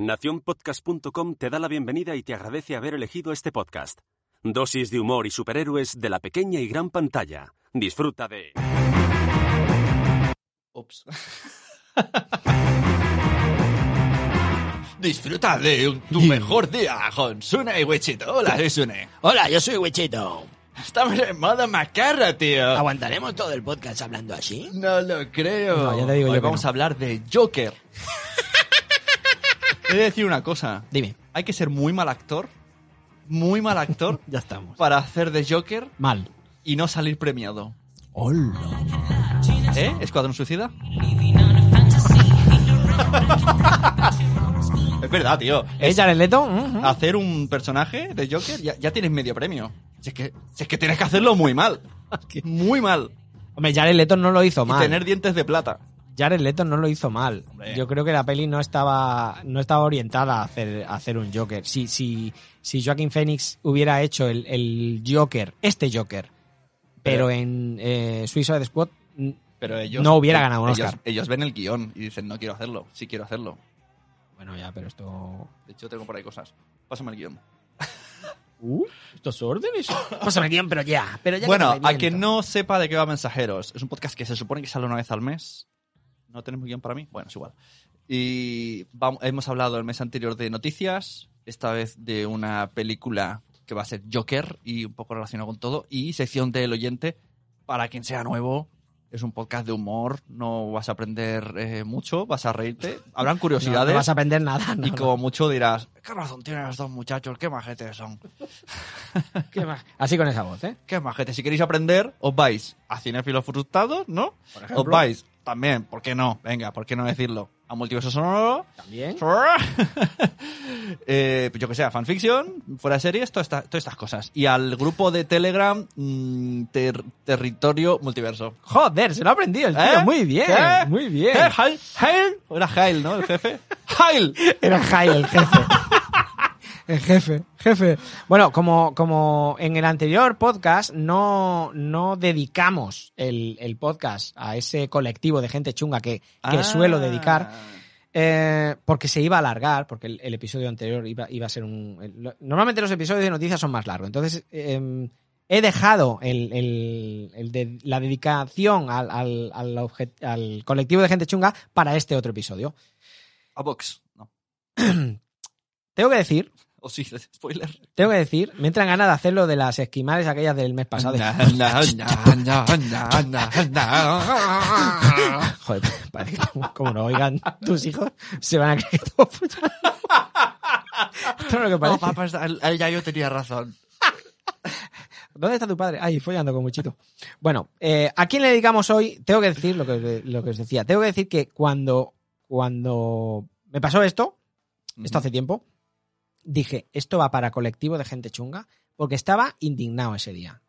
Naciónpodcast.com te da la bienvenida y te agradece haber elegido este podcast. Dosis de humor y superhéroes de la pequeña y gran pantalla. Disfruta de... Ups. Disfruta de tu mejor día con Sune y Wichito. Hola, soy Sune. Hola, yo soy Wichito. Estamos en modo macarra, tío. ¿Aguantaremos todo el podcast hablando así? No lo creo. No, ya te digo Hoy yo que vamos no. a hablar de Joker. He de decir una cosa. Dime. Hay que ser muy mal actor, muy mal actor, Ya estamos. para hacer de Joker Mal. y no salir premiado. Hola. ¿Eh? ¿Escuadrón Suicida? es verdad, tío. ¿Es Jared Leto? Ujú. hacer un personaje de Joker, ya, ya tienes medio premio. Si es, que, si es que tienes que hacerlo muy mal. Muy mal. Hombre, Jared Leto no lo hizo Y mal. tener dientes de plata. Jared Leto no lo hizo mal. Hombre. Yo creo que la peli no estaba, no estaba orientada a hacer, a hacer un Joker. Si, si, si Joaquin Phoenix hubiera hecho el, el Joker, este Joker, pero, Pero- en eh, Suicide Squad, Pero ellos. No hubiera ganado un ellos, Oscar. Ellos ven el guion y dicen, no quiero hacerlo. Sí quiero hacerlo. bueno, ya, pero esto. De hecho, tengo por ahí cosas. Pásame el guion. Uh, estos órdenes. Pásame bien, pero ya. Pero ya Bueno, que a quien no sepa de qué va Mensajeros, es un podcast que se supone que sale una vez al mes. ¿No tenemos guion para mí? Bueno, es igual. Y vam- hemos hablado el mes anterior de noticias, esta vez de una película que va a ser Joker y un poco relacionado con todo, y sección del oyente, para quien sea nuevo. Es un podcast de humor, no vas a aprender eh, mucho, vas a reírte, habrán No, curiosidades. no vas a aprender nada. no, y no. como mucho dirás, ¿qué razón tienen los dos muchachos? ¿Qué majetes son? ¿Qué más? Así con esa voz, ¿eh? ¿Qué majetes? Si queréis aprender, os vais a Cinefilos Frustrados, ¿no? Os vais también, ¿por qué no? Venga, ¿por qué no decirlo? A Multiverso Sonoro. También. eh, pues yo que sé, a fanfiction, fuera de series, toda esta- todas estas cosas. Y al grupo de Telegram, mm, ter- Territorio Multiverso. Joder, se lo ha aprendido el tío. ¿Eh? Muy bien, ¿Qué? muy bien. ¿Eh? ¿Hail? ¿Hail? ¿O Era Hail, ¿no? El jefe. ¡Hail! Era Jai el jefe. El jefe, jefe. Bueno, como, como en el anterior podcast no, no dedicamos el, el podcast a ese colectivo de gente chunga que, que Ah. suelo dedicar, eh, porque se iba a alargar, porque el, el episodio anterior iba, iba a ser un... el- normalmente los episodios de noticias son más largos, entonces eh, he dejado el, el- de- la dedicación al, al, al al colectivo de gente chunga para este otro episodio. A Vox. No. Tengo que decir O sí, spoiler. Tengo que decir, me entran ganas de hacerlo de las esquimales aquellas del mes pasado. Joder, parece que como, no oigan tus hijos, se van a creer todo. Esto no es lo que No, parece. papá, está- el- el ya yo tenía razón. ¿Dónde está tu padre? Ay, follando con muchito. Bueno, eh, ¿a quién le dedicamos hoy? Tengo que decir lo que, lo que os decía. Tengo que decir que cuando, cuando me pasó esto, esto hace tiempo, dije, esto va para colectivo de gente chunga, porque estaba indignado ese día.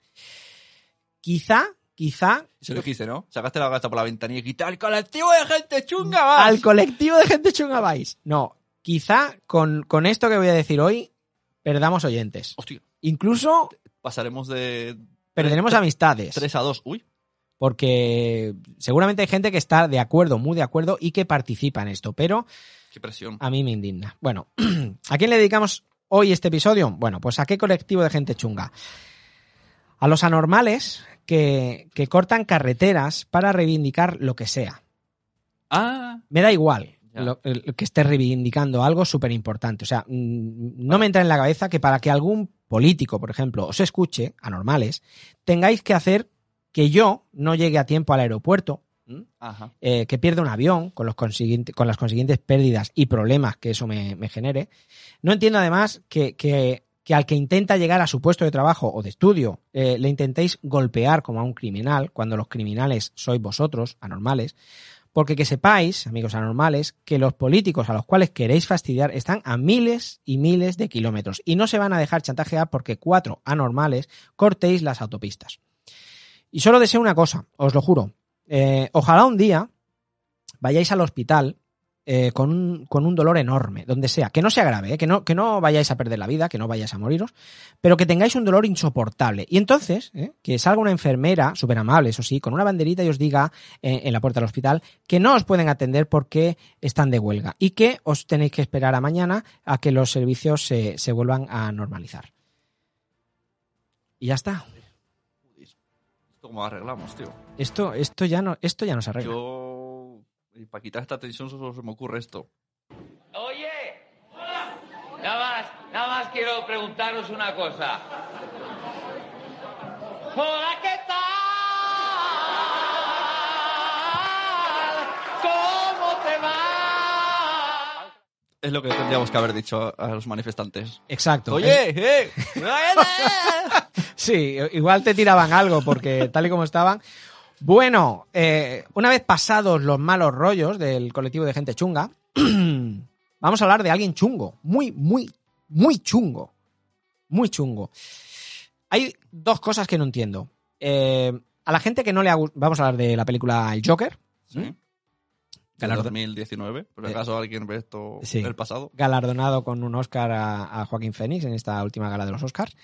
Quizá, quizá Se lo dijiste, ¿no? Sacaste la gata por la ventanilla y quita el colectivo de gente chunga, vas. al colectivo de gente chunga vais. No, quizá con, con esto que voy a decir hoy perdamos oyentes. Hostia, Incluso pasaremos de perderemos amistades. 3 a 2. Uy, Porque seguramente hay gente que está de acuerdo, muy de acuerdo y que participa en esto, pero qué presión. a mí me indigna. Bueno, ¿a quién le dedicamos hoy este episodio? Bueno, pues a qué colectivo de gente chunga. A los anormales que, que cortan carreteras para reivindicar lo que sea. Ah, Me da igual lo- el- que esté reivindicando algo súper importante. O sea, mm, no me entra en la cabeza que para que algún político, por ejemplo, os escuche, anormales, tengáis que hacer que yo no llegue a tiempo al aeropuerto. Ajá. eh, que pierda un avión con, los con las consiguientes pérdidas y problemas que eso me, me genere. No entiendo además que, que- que al que intenta llegar a su puesto de trabajo o de estudio eh, le intentéis golpear como a un criminal, cuando los criminales sois vosotros, anormales, Porque que sepáis, amigos anormales, que los políticos a los cuales queréis fastidiar están a miles y miles de kilómetros y no se van a dejar chantajear porque cuatro anormales cortéis las autopistas. Y solo deseo una cosa, os lo juro. Eh, ojalá un día vayáis al hospital eh, con, un, con un dolor enorme, donde sea, que no sea grave, eh, que, no, que no vayáis a perder la vida, que no vayáis a moriros, pero que tengáis un dolor insoportable. Y entonces, eh, que salga una enfermera, súper amable, eso sí, con una banderita y os diga eh, en la puerta del hospital que no os pueden atender porque están de huelga y que os tenéis que esperar a mañana a que los servicios se, se vuelvan a normalizar. Y ya está. ¿Esto cómo arreglamos, tío? Esto, esto, ya, no, esto ya no se arregla. Yo... Y para quitar esta tensión solo se me ocurre esto. Oye, nada más, nada más quiero preguntaros una cosa. Hola, ¿qué tal? ¿Cómo te va? Es lo que tendríamos que haber dicho a los manifestantes. Exacto. Oye, eh. Sí, igual te tiraban algo porque tal y como estaban. Bueno, eh, una vez pasados los malos rollos del colectivo de gente chunga, vamos a hablar de alguien chungo, muy, muy, muy chungo, muy chungo. Hay dos cosas que no entiendo. Eh, a la gente que no le ha gustado, vamos a hablar de la película El Joker, Sí. Galardo- 2019. Por si Eh, acaso alguien ve esto sí. del pasado. galardonado con un Oscar a, a Joaquín Phoenix en esta última gala de los Oscars.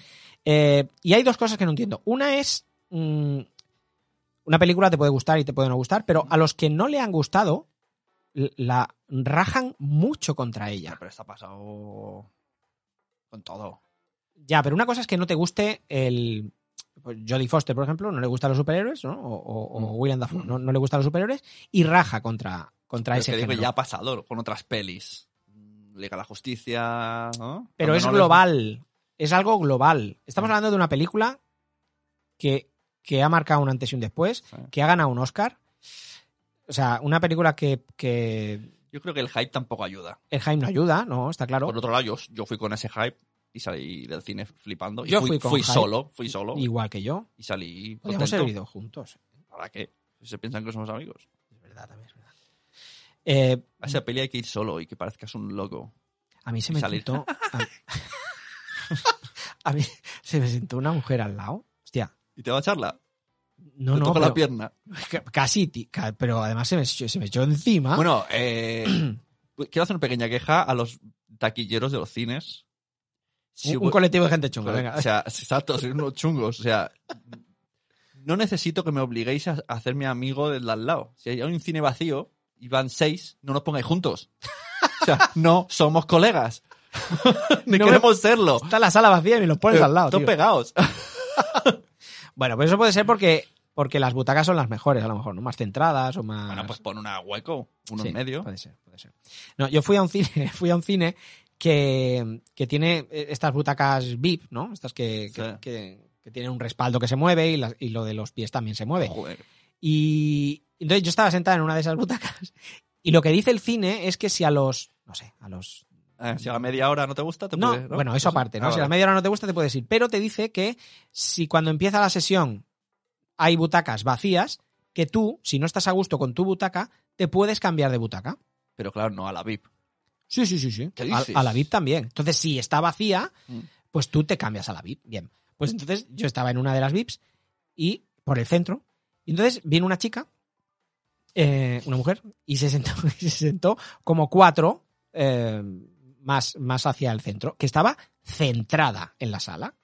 Eh, y hay dos cosas que no entiendo. Una es, mm, una película te puede gustar y te puede no gustar, pero a los que no le han gustado, la rajan mucho contra ella. Pero está pasado con todo. Ya, pero una cosa es que no te guste el... pues, Jodie Foster, por ejemplo, no le gustan los superhéroes, ¿no? O, o- o Mm. William Dafoe, no, no le gustan los superhéroes y raja contra, contra Pero ese que digo que género. ya ha pasado con otras pelis. Liga de la Justicia. ¿no? Pero Cuando es no les- global. Es algo global. Estamos Mm. hablando de una película que, que ha marcado un antes y un después, Sí. que ha ganado un Oscar. O sea, una película que, que Yo creo que el hype tampoco ayuda. el hype no ayuda, ¿no? Está claro. Por otro lado, yo, yo fui con ese hype y salí del cine flipando. Y Yo fui, fui con fui hype. solo, fui solo. Igual que yo. Y salí Podríamos contento. haber ido juntos. ¿Para qué? Si se piensan que somos amigos. Es verdad, también. Eh, A esa peli hay que ir solo y que parezcas un loco. a mí se me salir. sentó... A, a mí se me sentó una mujer al lado. Hostia. ¿Y te va a echarla? No, te no, pero- la pierna. ca- casi, pero además se me, se me echó encima. Bueno, eh, quiero hacer una pequeña queja a los taquilleros de los cines. Si un, colectivo de gente chunga, venga. O sea, exacto, sois unos chungos. O sea, no necesito que me obliguéis a hacerme amigo del de al lado. Si hay un cine vacío y van seis, no nos pongáis juntos. O sea, no somos colegas. Ni No me- queremos serlo. Está la sala vacía y me los pones al lado, tío. pegados. Bueno, pues eso puede ser porque, porque las butacas son las mejores, a lo mejor, ¿no? Más centradas o más. Bueno, pues pon una hueco, uno Sí, en medio. Puede ser, puede ser. No, yo fui a un cine, fui a un cine que, que tiene eh, estas butacas VIP, ¿no? Estas que, que, Sí. que- que tienen un respaldo que se mueve y, las- y lo de los pies también se mueve. Joder. Y entonces yo estaba sentada en una de esas butacas y lo que dice el cine es que si a los, no sé, a los Eh, si a la media hora no te gusta, te no, puedes, ¿no? bueno, eso Pues- aparte, ¿no? ah, Si a la media hora no te gusta, te puedes ir. Pero te dice que si cuando empieza la sesión hay butacas vacías, que tú, si no estás a gusto con tu butaca, te puedes cambiar de butaca. Pero claro, no a la VIP. Sí, sí, sí, sí. ¿Qué A, a la VIP también. Entonces, si está vacía, Mm. pues tú te cambias a la VIP. Bien. Pues entonces yo estaba en una de las VIPs y por el centro. Y entonces viene una chica, eh, una mujer, y se sentó, se sentó como cuatro eh, más, más hacia el centro, que estaba centrada en la sala.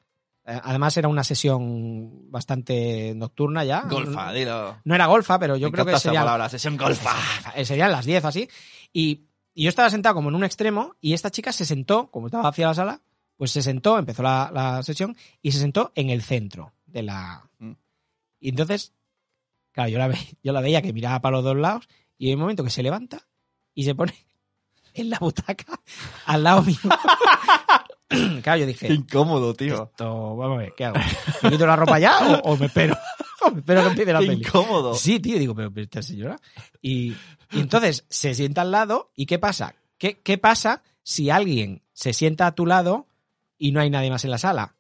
Eh, además era una sesión bastante nocturna ya. Golfa, No, dilo. no era golfa, pero yo Me creo que sería palabra, sesión golfa. serían las 10 así. Y, y yo estaba sentado como en un extremo y esta chica se sentó, como estaba hacia la sala, pues se sentó, empezó la, la sesión y se sentó en el centro de la... Mm. Y entonces, claro, yo la, ve, yo la veía que miraba para los dos lados y hay un momento que se levanta y se pone en la butaca al lado mío. claro, yo dije, Qué incómodo, tío. esto, vamos a ver, ¿qué hago? ¿Me quito la ropa ya o, o me espero? O me espero que empiece la Qué peli. incómodo. Sí, tío, digo, pero, pero esta señora. Y, y entonces se sienta al lado y ¿qué pasa? ¿Qué, ¿Qué pasa si alguien se sienta a tu lado y no hay nadie más en la sala?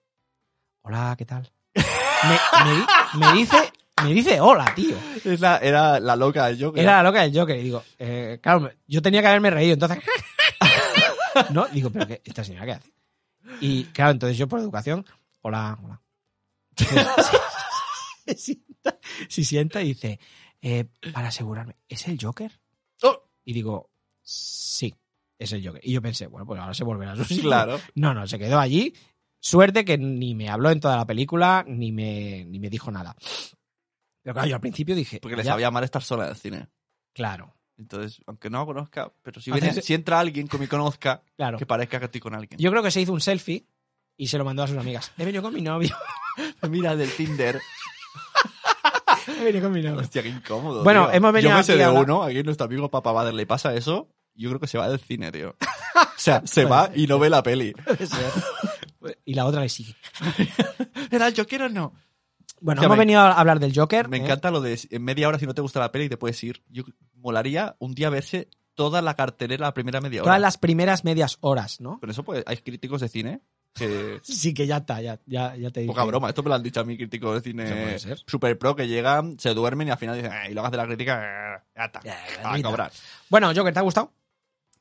Hola, ¿qué tal? Me, me di- me dice, Me dice hola, tío. Es la- era la loca del Joker. Era la loca del Joker. Y digo, eh, claro, yo tenía que haberme reído. Entonces, no, digo, pero ¿qué, ¿esta señora qué hace? Y claro, entonces yo por educación, hola, hola. se, sienta, se sienta y dice, eh, para asegurarme, ¿es el Joker? Oh. Y digo, sí, es el Joker. Y yo pensé, bueno, pues ahora se volverá a su sitio. Claro. No, no, se quedó allí. Suerte que ni me habló en toda la película, ni me, ni me dijo nada. Pero claro, yo al principio dije. Porque le ya- sabía mal estar sola en el cine. Claro, Entonces, aunque no conozca, pero si, entra alguien que me conozca, claro. que parezca que estoy con alguien. Yo creo que se hizo un selfie y se lo mandó a sus amigas. He venido con mi novio. Mira, del Tinder. He venido con mi novio. Hostia, qué incómodo. Bueno, tío. hemos venido Yo me sé de hablar- uno, aquí nuestro amigo Papa Bader le pasa eso. Yo creo que se va del cine, tío. O sea, se va y no ve la peli. Y la otra le sigue. ¿Era el Joker o no? Bueno, O sea, hemos me- venido a hablar del Joker. Me ¿eh? encanta lo de en media hora si no te gusta la peli te puedes ir. Yo molaría un día verse toda la cartelera la primera media hora. Todas las primeras medias horas, ¿no? Pero eso pues hay críticos de cine que Sí, que ya está, ya, ya, ya te dije. poca broma, esto me lo han dicho a mí críticos de cine super pro que llegan, se duermen y al final dicen, "Eh", y luego hace la crítica, "Eh, ya está, Ya, a cobrar. Bueno, Joker, ¿te ha gustado?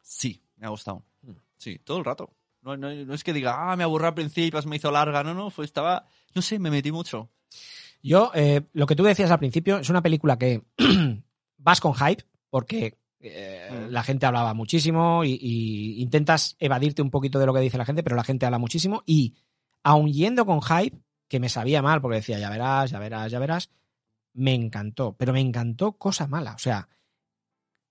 Sí, me ha gustado. Mm. Sí, todo el rato. No, no- no es que diga, ah, me aburrió al principio, me hizo larga. No, no, fue, estaba, no sé, me metí mucho. Yo, eh, lo que tú decías al principio, es una película que vas con hype, porque eh, Mm. la gente hablaba muchísimo y, y intentas evadirte un poquito de lo que dice la gente, pero la gente habla muchísimo y aun yendo con hype, que me sabía mal porque decía, ya verás, ya verás, ya verás, me encantó, pero me encantó cosa mala, o sea,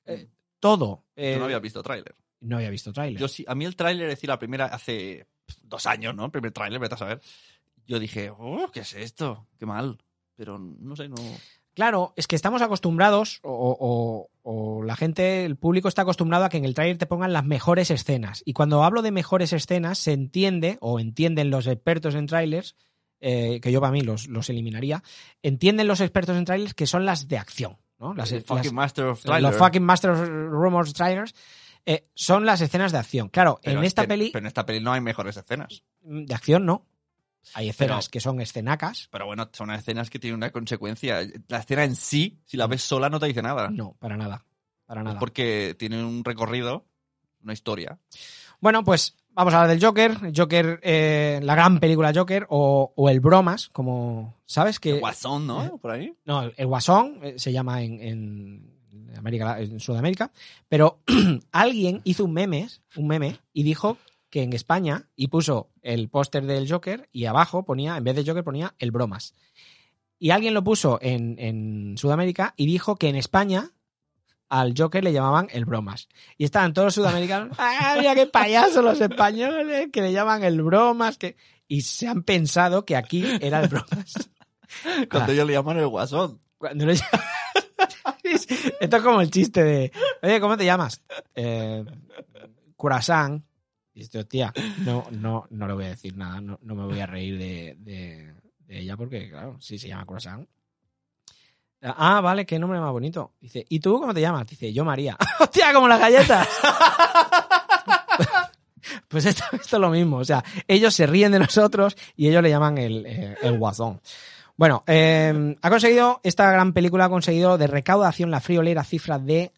eh, todo. eh, Yo no había visto tráiler. no había visto tráiler. Yo sí, a mí el tráiler, es decir, la primera, hace dos años, ¿no? El primer tráiler, vete a saber. Yo dije, oh, ¿qué es esto? Qué mal. Pero no sé, no. Claro, es que estamos acostumbrados, o, o- o la gente, el público está acostumbrado a que en el tráiler te pongan las mejores escenas. Y cuando hablo de mejores escenas, se entiende, o entienden los expertos en trailers, eh, que yo para mí los, los eliminaría, entienden los expertos en trailers que son las de acción. ¿no? Las, fucking Master of los fucking Master of Rumors trailers eh, son las escenas de acción. Claro, Pero en esta que- peli, Pero en esta peli no hay mejores escenas. de acción no. Hay escenas Pero- que son escenacas. Pero bueno, son escenas que tienen una consecuencia. La escena en sí, si la ves sola, no te dice nada. No, para nada. Para Es nada. porque tiene un recorrido, una historia. Bueno, pues vamos a hablar del Joker. Joker, eh, la gran película Joker, o, o el Bromas, como sabes que. Guasón, ¿no? Por ahí. No, el Guasón eh, se llama en, en América, en Sudamérica. Pero alguien hizo un meme, un meme, y dijo que en España, y puso el póster del Joker, y abajo ponía, en vez de Joker, ponía el Bromas. Y alguien lo puso en, en Sudamérica y dijo que en España al Joker le llamaban el Bromas. Y estaban todos los sudamericanos, ¡ah, mira qué payasos los españoles! Que le llaman el Bromas. Que... Y se han pensado que aquí era el Bromas. Cuando ellos le llaman el guasón. Cuando lo llaman- Esto es como el chiste de, oye, ¿cómo te llamas? Eh, Curasán. Y dice, hostia, no, no, no le voy a decir nada, no, no me voy a reír de, de- de ella porque, claro, sí se llama Curasán. Ah, vale, qué nombre más bonito. Dice, ¿y tú cómo te llamas? Dice, yo María. ¡Hostia, como las galletas! pues esto, esto es lo mismo. O sea, ellos se ríen de nosotros y ellos le llaman el, eh, el guasón. Bueno, eh, ha conseguido, esta gran película ha conseguido de recaudación la friolera cifra de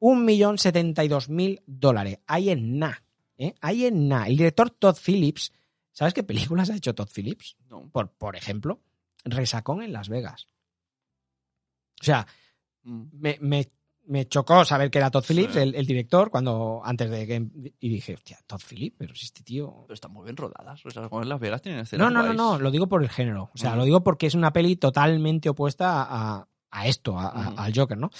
1.072.000 dólares. Ahí en na. ¿Eh? Ahí en na. El director Todd Phillips, ¿sabes qué películas ha hecho Todd Phillips? No. Por, por ejemplo, Resacón en Las Vegas. O sea, Mm. me, me- me chocó saber que era Todd Phillips, Sí. el, el director, cuando antes de que. Y dije, hostia, Todd Phillips, pero si este tío. Pero están muy bien rodadas. O sea, en Las Vegas tienen escenas No, no, no, guays. no, lo digo por el género. O sea, lo digo porque es una peli totalmente opuesta a, a esto, a- a- Ujú. al Joker, ¿no?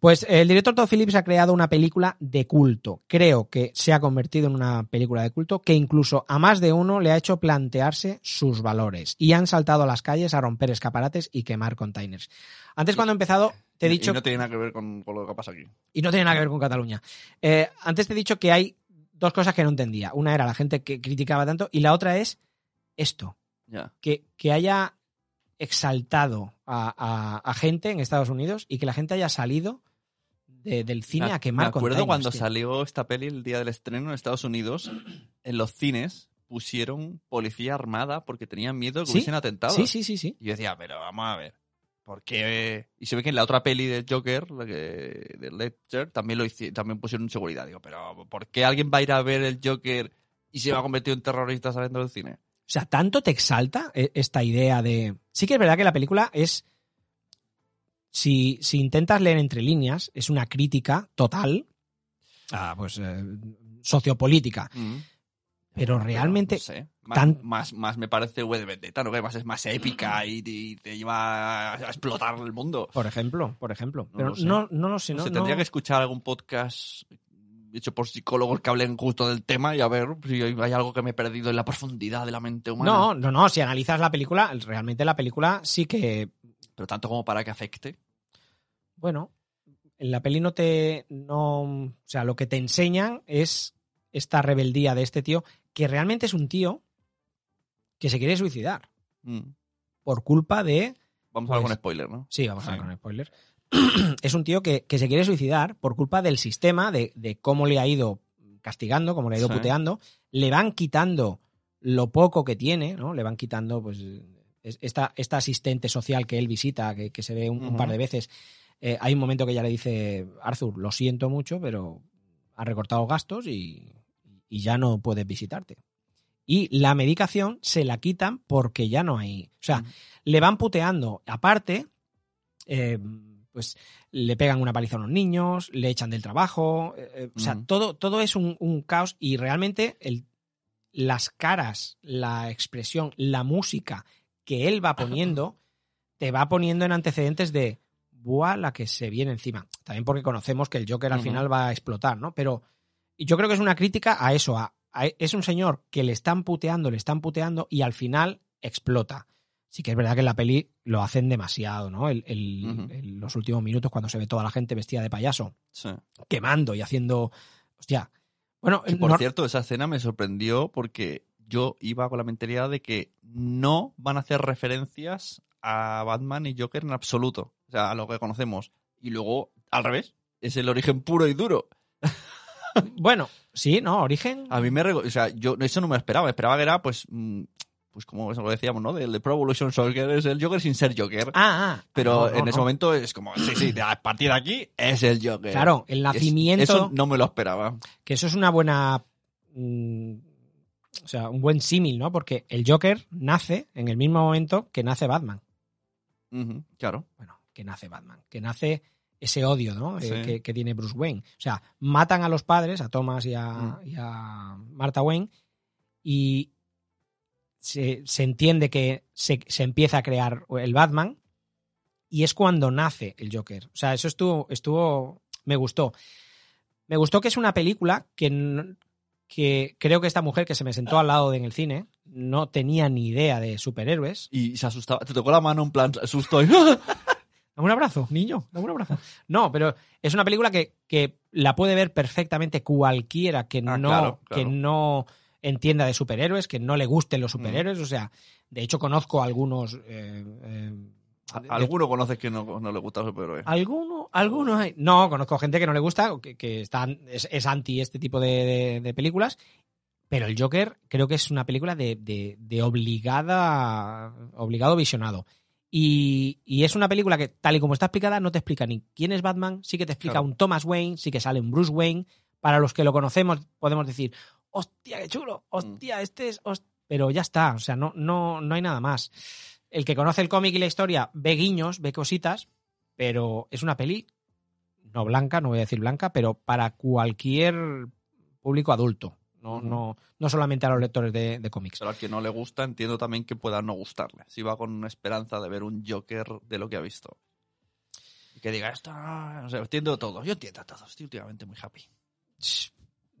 Pues el director Todd Phillips ha creado una película de culto. Creo que se ha convertido en una película de culto que incluso a más de uno le ha hecho plantearse sus valores. Y han saltado a las calles a romper escaparates y quemar containers. Antes, cuando he empezado, te he dicho Y no tiene nada que ver con, con lo que pasa aquí. y no tiene nada que ver con Cataluña. Eh, antes te he dicho que hay dos cosas que no entendía. Una era la gente que criticaba tanto y la otra es esto, que, que haya exaltado a, a- a gente en Estados Unidos y que la gente haya salido de- del cine Me- a quemar Me acuerdo containers, cuando tío. salió esta peli el día del estreno en Estados Unidos, en los cines pusieron policía armada porque tenían miedo de que ¿Sí? hubiesen atentado. Sí, sí, sí, sí. Y yo decía, pero vamos a ver. porque y se ve que en la otra peli de Joker, la que, de Ledger, también lo hici- también pusieron seguridad. Digo, pero ¿por qué alguien va a ir a ver el Joker y se va a convertir en terrorista saliendo del cine? O sea, tanto te exalta eh, esta idea de. Sí que es verdad que la película es. Si, si intentas leer entre líneas, es una crítica total a, pues, eh, sociopolítica. Pero realmente. No sé. Más, tan- más, más me parece V de Vendetta, ¿no? Que además es más épica y, y te lleva a explotar el mundo. Por ejemplo, por ejemplo. No Pero lo sé. no, no lo sé. No no- tendría que escuchar algún podcast hecho por psicólogos que hablen justo del tema y a ver si hay algo que me he perdido en la profundidad de la mente humana. no, no, no. Si analizas la película, realmente la película sí que. Pero tanto como para que afecte. Bueno, en la peli no te. No, o sea, lo que te enseñan es esta rebeldía de este tío, que realmente es un tío que se quiere suicidar Mm. por culpa de. Vamos a hablar Pues- con spoiler, ¿no? Sí, vamos a ver con spoiler. es un tío que, que se quiere suicidar por culpa del sistema, de, de cómo le ha ido castigando, cómo le ha ido Sí. puteando. Le van quitando lo poco que tiene, ¿no? Le van quitando, pues, es- esta, esta asistente social que él visita, que, que se ve un, un par de veces. Eh, hay un momento que ya le dice, Arthur, lo siento mucho, pero ha recortado gastos y, y ya no puedes visitarte. Y la medicación se la quitan porque ya no hay. O sea, le van puteando. Aparte, eh, pues le pegan una paliza a los niños, le echan del trabajo. eh, eh, o sea, todo, todo es un, un caos y realmente el, las caras, la expresión, la música que él va poniendo, te va poniendo en antecedentes de buah la que se viene encima. También porque conocemos que el Joker al final va a explotar, ¿no? Pero yo creo que es una crítica a eso, a, a- es un señor que le están puteando, le están puteando y al final explota. Sí que es verdad que en la peli lo hacen demasiado, ¿no? El- el- Ujú. el- los últimos minutos cuando se ve toda la gente vestida de payaso, Sí. quemando y haciendo... Hostia. Bueno, Que, por no- cierto, esa escena me sorprendió porque yo iba con la mentalidad de que no van a hacer referencias a Batman y Joker en absoluto. O sea, a lo que conocemos. Y luego, al revés, es el origen puro y duro. bueno, sí, ¿no? Origen... A mí me... O sea, yo eso no me esperaba. Esperaba que era, pues... Pues como lo decíamos, ¿no? Del de Pro Evolution Soccer es el Joker sin ser Joker. Ah, ah. Pero No, no, en ese no. momento es como, sí, sí, a partir de aquí es el Joker. Claro, el Es- nacimiento... Eso no me lo esperaba. que eso es una buena. mm, o sea, un buen símil, ¿no? Porque el Joker nace en el mismo momento que nace Batman. Claro. Bueno, que nace Batman. Que nace ese odio, ¿no? Eh, que, que tiene Bruce Wayne. O sea, matan a los padres, a Thomas y a, Mm. y a Martha Wayne, y se, se entiende que se, se empieza a crear el Batman, y es cuando nace el Joker. O sea, eso estuvo, estuvo, me gustó. Me gustó que es una película que, que creo que esta mujer que se me sentó al lado de- en el cine no tenía ni idea de superhéroes. Y se asustaba. Te tocó la mano en plan susto. y- Dame un abrazo, niño, dame un abrazo. No, pero es una película que, que la puede ver perfectamente cualquiera que, Ah, no, claro, que no entienda de superhéroes, que no le gusten Mm. los superhéroes. O sea, de hecho conozco algunos... eh, eh, Alguno conoces que no, no le gusta el superhéroe. ¿Alguno? ¿Alguno hay? No, conozco gente que no le gusta, que, que están, es, es anti este tipo de, de- de películas. Pero el Joker creo que es una película de, de- de obligada, obligado visionado. Y, y es una película que, tal y como está explicada, no te explica ni quién es Batman, sí que te explica Claro. un Thomas Wayne, sí que sale un Bruce Wayne. Para los que lo conocemos, podemos decir, hostia, qué chulo, hostia, este es. host-". Pero ya está, o sea, no, no, no hay nada más. El que conoce el cómic y la historia ve guiños, ve cositas, pero es una peli no blanca, no voy a decir blanca, pero para cualquier público adulto. No, no, no solamente a los lectores de, de cómics. Pero al que no le gusta, entiendo también que pueda no gustarle. Si va con una esperanza de ver un Joker de lo que ha visto. Y que diga, esto no, no sé, entiendo todo. Yo entiendo todo. Estoy últimamente muy happy.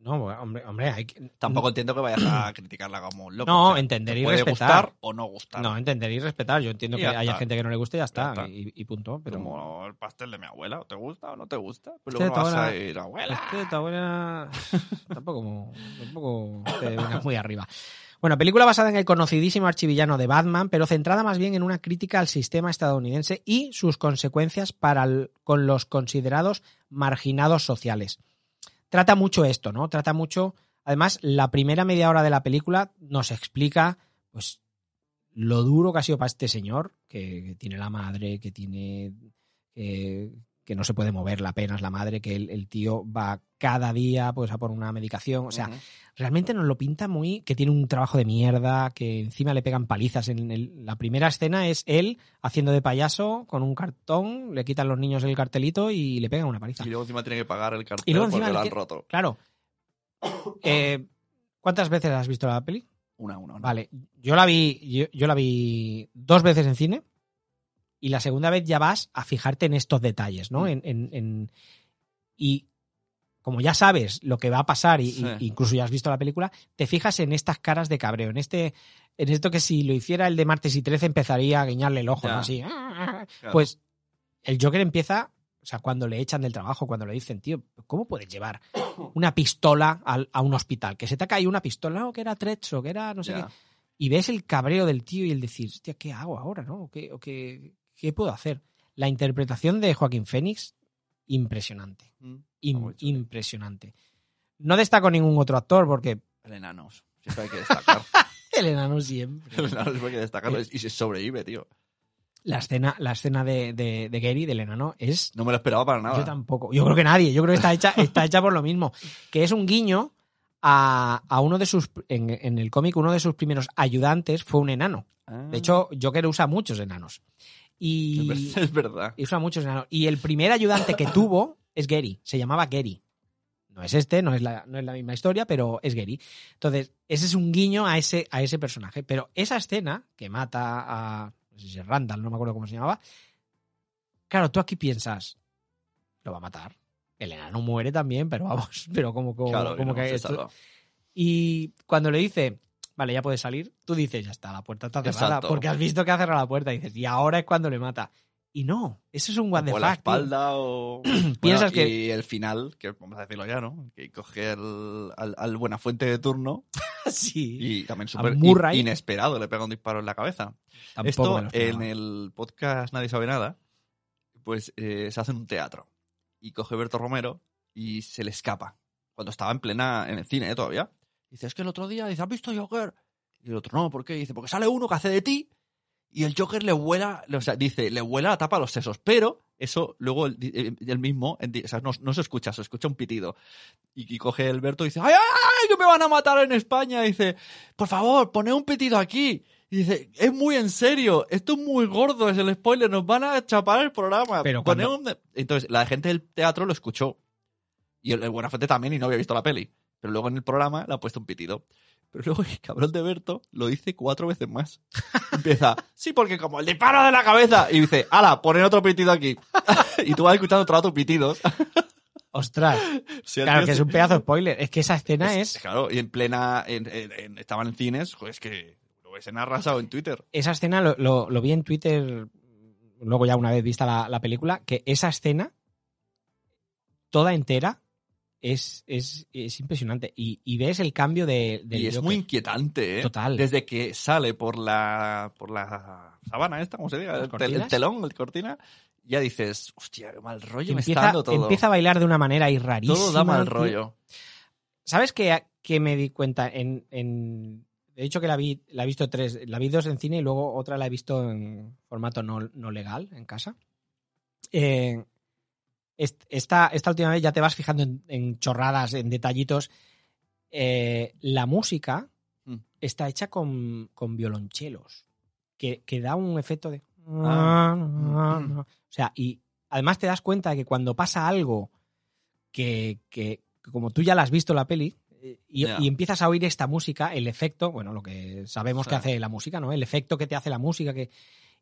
No, hombre, hombre, hay que... Tampoco entiendo que vayas a criticarla como un loco. No, O sea, entender te y puede respetar. gustar o no gustar. No, entender y respetar. Yo entiendo Y que ya haya está. gente que no le guste y ya está. está. Y, y punto. Pero Como el pastel de mi abuela. ¿Te gusta o no te gusta? Pues Este luego no de vas a ir, abuela. Este, tu abuela, tampoco, tampoco te vengas muy arriba. Bueno, película basada en el conocidísimo archivillano de Batman, pero centrada más bien en una crítica al sistema estadounidense y sus consecuencias para el- con los considerados marginados sociales. Trata mucho esto, ¿no? Trata mucho. Además, la primera media hora de la película nos explica, pues, lo duro que ha sido para este señor, que, tiene la madre, que tiene. Que no se puede mover la pena es la madre, que el, el tío va cada día pues a por una medicación. O sea, realmente nos lo pinta muy. que tiene un trabajo de mierda, que encima le pegan palizas. En el- la primera escena es él haciendo de payaso con un cartón, le quitan los niños el cartelito y le pegan una paliza. Y luego encima tiene que pagar el cartel Y luego porque lo han que- roto. Claro. Eh, ¿Cuántas veces has visto la peli? Una a una. ¿no? Vale, yo la vi, yo, yo la vi dos veces en cine y la segunda vez ya vas a fijarte en estos detalles, ¿no? Mm. En, en- en- y como ya sabes lo que va a pasar y, incluso ya has visto la película, te fijas en estas caras de cabreo, en este, en esto que si lo hiciera el de martes y 13 empezaría a guiñarle el ojo, Ya. ¿no? Así. Claro. Pues el Joker empieza, o sea, cuando le echan del trabajo, cuando le dicen, tío, ¿cómo puedes llevar una pistola a un hospital? Que se te ha caído una pistola, o que era Trezzo, que era no sé Ya. qué. Y ves el cabreo del tío y el decir, hostia, ¿qué hago ahora, no? ¿O qué, o qué, qué puedo hacer? La interpretación de Joaquín Fénix, impresionante. Mm. impresionante. No destaco ningún otro actor porque El enanos. Siempre hay que destacar. el enano siempre. el enanos siempre hay que destacarlo. Y se sobrevive, tío. La escena, la escena de, de, de Gary, del enano, es No me lo esperaba para nada. Yo tampoco. Yo creo que nadie. Yo creo que está hecha, está hecha por lo mismo. Que es un guiño a, a uno de sus. En, en el cómic, uno de sus primeros ayudantes fue un enano. Ah. De hecho, Joker usa muchos enanos. Y, es verdad. y usa muchos enanos. Y el primer ayudante que tuvo es Gary. Se llamaba Gary. No es este, no es la, no es la misma historia, pero es Gary. Entonces, ese es un guiño a ese, a ese personaje. Pero esa escena que mata a. No sé si es Randall, no me acuerdo cómo se llamaba. Claro, tú aquí piensas. Lo va a matar. El enano muere también, pero vamos, pero como, como, Claro, como no, que esto-. Y cuando le dice, vale, ya puedes salir, tú dices, ya está, la puerta está cerrada, Exacto. porque has visto que ha cerrado la puerta y dices, y ahora es cuando le mata. Y no, eso es un what the o la fuck, tío. espalda o... Piensas Bueno, que- Y el final, que vamos a decirlo ya, ¿no? Que coge al, al, al Buenafuente de turno sí, y también súper in- inesperado, le pega un disparo en la cabeza. tampoco Esto en el podcast Nadie sabe nada, pues eh, se hace en un teatro. Y coge Berto Romero y se le escapa. Cuando estaba en plena, en el cine ¿eh? todavía. Dice, es que el otro día, dice, ¿has visto Joker? Y el otro, no, ¿por qué? Dice, porque sale uno que hace de ti y el Joker le vuela, o sea, dice, le vuela la tapa a los sesos. Pero eso luego el, el- el mismo, o sea, no, no se escucha, se escucha un pitido. Y, y coge el Berto y dice, ¡ay, ay, ay, que me van a matar en España! Y dice, por favor, poned un pitido aquí. Y dice, es muy en serio, esto es muy gordo, es el spoiler, nos van a chapar el programa. Pero un- Entonces, la gente del teatro lo escuchó. Y el, el Buenafuente también y no había visto la peli. Pero luego en el programa le ha puesto un pitido. Pero luego el cabrón de Berto lo dice cuatro veces más. Empieza, sí, porque como el disparo de la cabeza. Y dice, ala, ponen otro pitido aquí. y tú vas escuchando otro rato pitidos. Ostras, el claro que es un pedazo de spoiler. Es que esa escena es- es, Claro, y en plena. En, en- en- estaban en cines, pues es que lo ves en arrasado en Twitter. esa escena lo, lo- lo vi en Twitter, luego ya una vez vista la, la película, que esa escena, toda entera, es, es, es impresionante. Y, y ves el cambio de, del y es Joker. muy inquietante, ¿eh? Total. Desde que sale por la, por la sabana esta, como se diga, ¿Las el, el telón, el cortina, ya dices, hostia, qué mal rollo me está empieza, dando todo. empieza a bailar de una manera ahí rarísima. todo da mal rollo. ¿Sabes qué, qué me di cuenta? En, en, de hecho que la vi, la he visto tres, la vi dos en cine y luego otra la he visto en formato no, no legal, en casa. Eh, esta, esta última vez ya te vas fijando en, en chorradas, en detallitos. Eh, la música Mm. está hecha con, con violonchelos, que, que da un efecto de... Ah. O sea, y además te das cuenta de que cuando pasa algo que, que- como tú ya la has visto la peli eh, y, empiezas a oír esta música, el efecto, bueno, lo que sabemos que hace la música, ¿no? El efecto que te hace la música que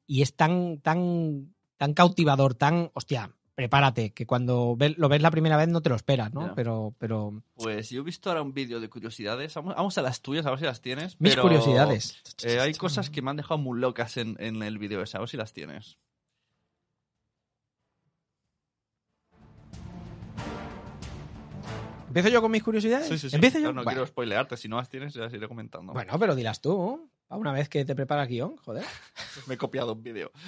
y es tan tan tan cautivador, tan, hostia, prepárate, que cuando lo ves la primera vez no te lo esperas, ¿no? Pero pero Pues yo he visto ahora un vídeo de curiosidades. Vamos, a las tuyas, a ver si las tienes. mis pero, curiosidades. eh, hay cosas que me han dejado muy locas en, en el vídeo ese, a ver si las tienes. ¿Empiezo yo con mis curiosidades? Sí, sí, sí. ¿Empiezo yo? No Bueno. quiero spoilearte, si no las tienes, ya las iré comentando. Bueno, pero dilas tú, a una vez que te preparas guion, joder. Me he copiado un vídeo.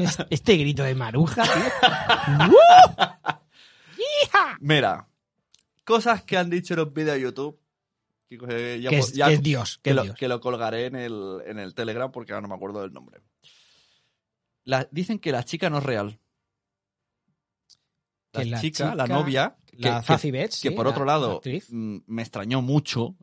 Es- Este grito de maruja, tío. Mira, cosas que han dicho en los vídeos de YouTube Que, ya que, po- es, ya- que es Dios. Que es lo, Dios. que lo colgaré en el, en el Telegram porque ahora no me acuerdo del nombre. La- dicen que la chica no es real. La, Que la chica, la novia, que, La que- Betts, que sí, por otro la lado mm, me extrañó mucho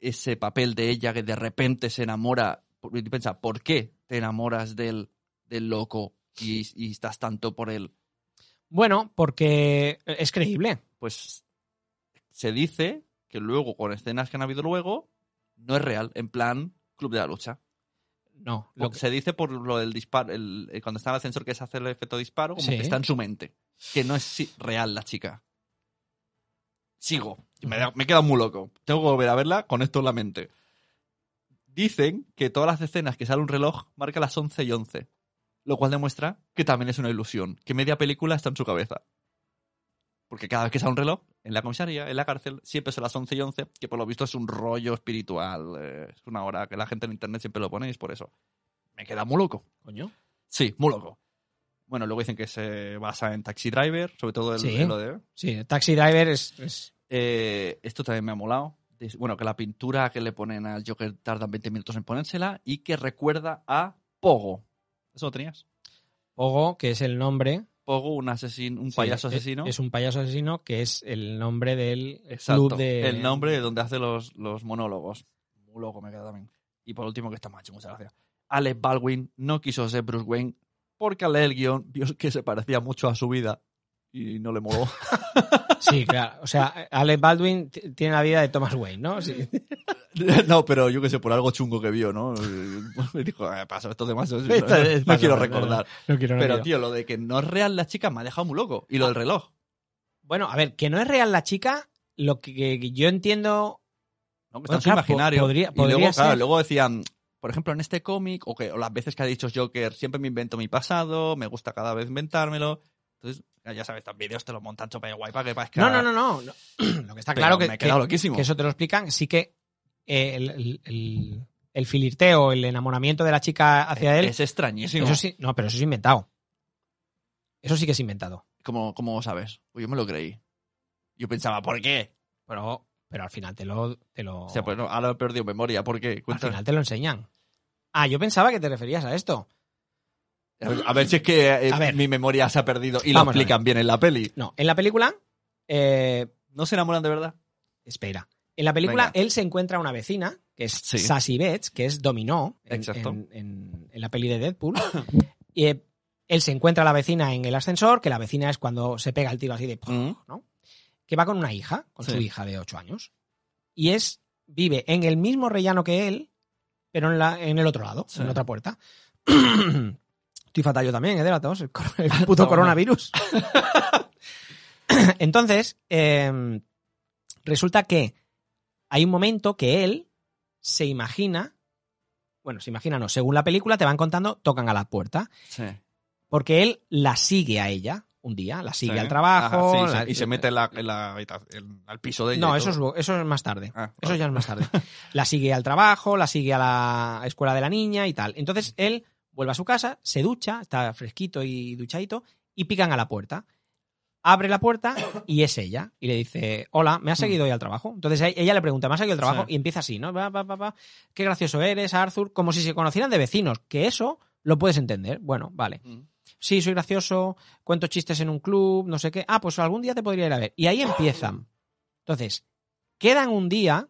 ese papel de ella que de repente se enamora. Y piensa, ¿por qué te enamoras del, del loco y, y estás tanto por él? Bueno, porque es creíble. Pues se dice que luego, con escenas que han habido luego, no es real, en plan Club de la Lucha. No, lo que- Se dice por lo del disparo, el- el- cuando está en el ascensor que se hace el efecto disparo, como Sí. que está en su mente. Que no es real la chica. Sigo. Me, me he quedado muy loco. Tengo que volver a verla con esto en la mente. Dicen que todas las escenas que sale un reloj marca las 11 y 11. Lo cual demuestra que también es una ilusión. Que media película está en su cabeza. Porque cada vez que sale un reloj, en la comisaría, en la cárcel, siempre son las 11 y 11, que por lo visto es un rollo espiritual. eh, es una hora que la gente en internet siempre lo pone y es por eso. Me queda muy loco. Coño. Sí, muy loco. Bueno, luego dicen que se basa en Taxi Driver, sobre todo el, Sí. lo de... Sí, Taxi Driver es. es- Eh, esto también me ha molado. Bueno, que la pintura que le ponen al Joker tardan 20 minutos en ponérsela y que recuerda a Pogo. ¿Eso lo tenías? Pogo, que es el nombre. Pogo, un asesino, un sí, payaso es- asesino. Es, un payaso asesino que es el nombre del Exacto. club de. El nombre de donde hace los, los monólogos. Muy loco me queda también. Y por último, que está macho, muchas gracias. Alec Baldwin no quiso ser Bruce Wayne porque al leer el guion vio que se parecía mucho a su vida y no le moló. Sí, claro. O sea, Alec Baldwin tiene la vida de Thomas Wayne, ¿no? Sí. no, pero yo que sé, por algo chungo que vio, ¿no? Me dijo, eh, paso estos demás. No, no quiero no, no, recordar. No quiero, no Pero, tío, lo de que no es real la chica me ha dejado muy loco. Y lo del reloj. Bueno, a ver, que no es real la chica, lo que, yo entiendo. ¿no? Que Bueno, está en su claro, imaginario. po- podría- y luego, podría claro, ser. luego decían, por ejemplo, en este cómic, o, que, o las veces que ha dicho Joker, siempre me invento mi pasado, me gusta cada vez inventármelo. Entonces, ya sabes, estos vídeos te los montan chopa guay para que parezca... No, no, no, no. no. Lo que está Pero claro que, me he quedado que- loquísimo. que eso te lo explican. Sí que eh, el, el, el- el filirteo, el enamoramiento de la chica hacia él. Es extrañísimo. Eso sí, no, pero eso es inventado. Eso sí que es inventado. ¿Cómo, cómo sabes? Pues yo me lo creí. Yo pensaba, ¿por qué? Pero, pero al final te lo, te lo, O sea, pues no, ahora he perdido memoria. ¿Por qué? al final te lo enseñan. Ah, yo pensaba que te referías a esto. A ver, a si es que eh, A ver. mi memoria se ha perdido y lo a explican bien en la peli. No, en la película. eh, ¿No se enamoran de verdad? espera. En la película, Venga. él se encuentra una vecina, que es Sí. Sassy Betts, que es Dominó en, en- en- en la peli de Deadpool. y eh, él se encuentra a la vecina en el ascensor, que la vecina es cuando se pega el tiro así de. Mm. ¿no? Que va con una hija, con su hija de 8 años. Y es. Vive en el mismo rellano que él, pero en, la, en el otro lado, Sí. en otra puerta. Estoy fatal yo también, ¿eh? De la tos, el, puto coronavirus. Entonces, eh, resulta que hay un momento que él se imagina, bueno, se imagina no, según la película te van contando, tocan a la puerta, Sí. porque él la sigue a ella un día, la sigue Sí. al trabajo. Ajá, sí, la- y se mete en la, en la habitación- en- al piso de ella. No, eso es, eso es más tarde. Ah, Eso vale. ya es más tarde. La sigue al trabajo, la sigue a la escuela de la niña y tal. Entonces él vuelve a su casa, se ducha, está fresquito y duchadito, y pican a la puerta. Abre la puerta y es ella. Y le dice, hola, ¿me has seguido hoy al trabajo? Entonces ella le pregunta, ¿me has seguido al trabajo? Sí. Y empieza así, ¿no? Va, va, va, va. Qué gracioso eres, Arthur. Como si se conocieran de vecinos. Que eso lo puedes entender. Bueno, vale. Mm. Sí, soy gracioso, cuento chistes en un club, no sé qué. Ah, pues algún día te podría ir a ver. Y ahí empiezan. Entonces, quedan un día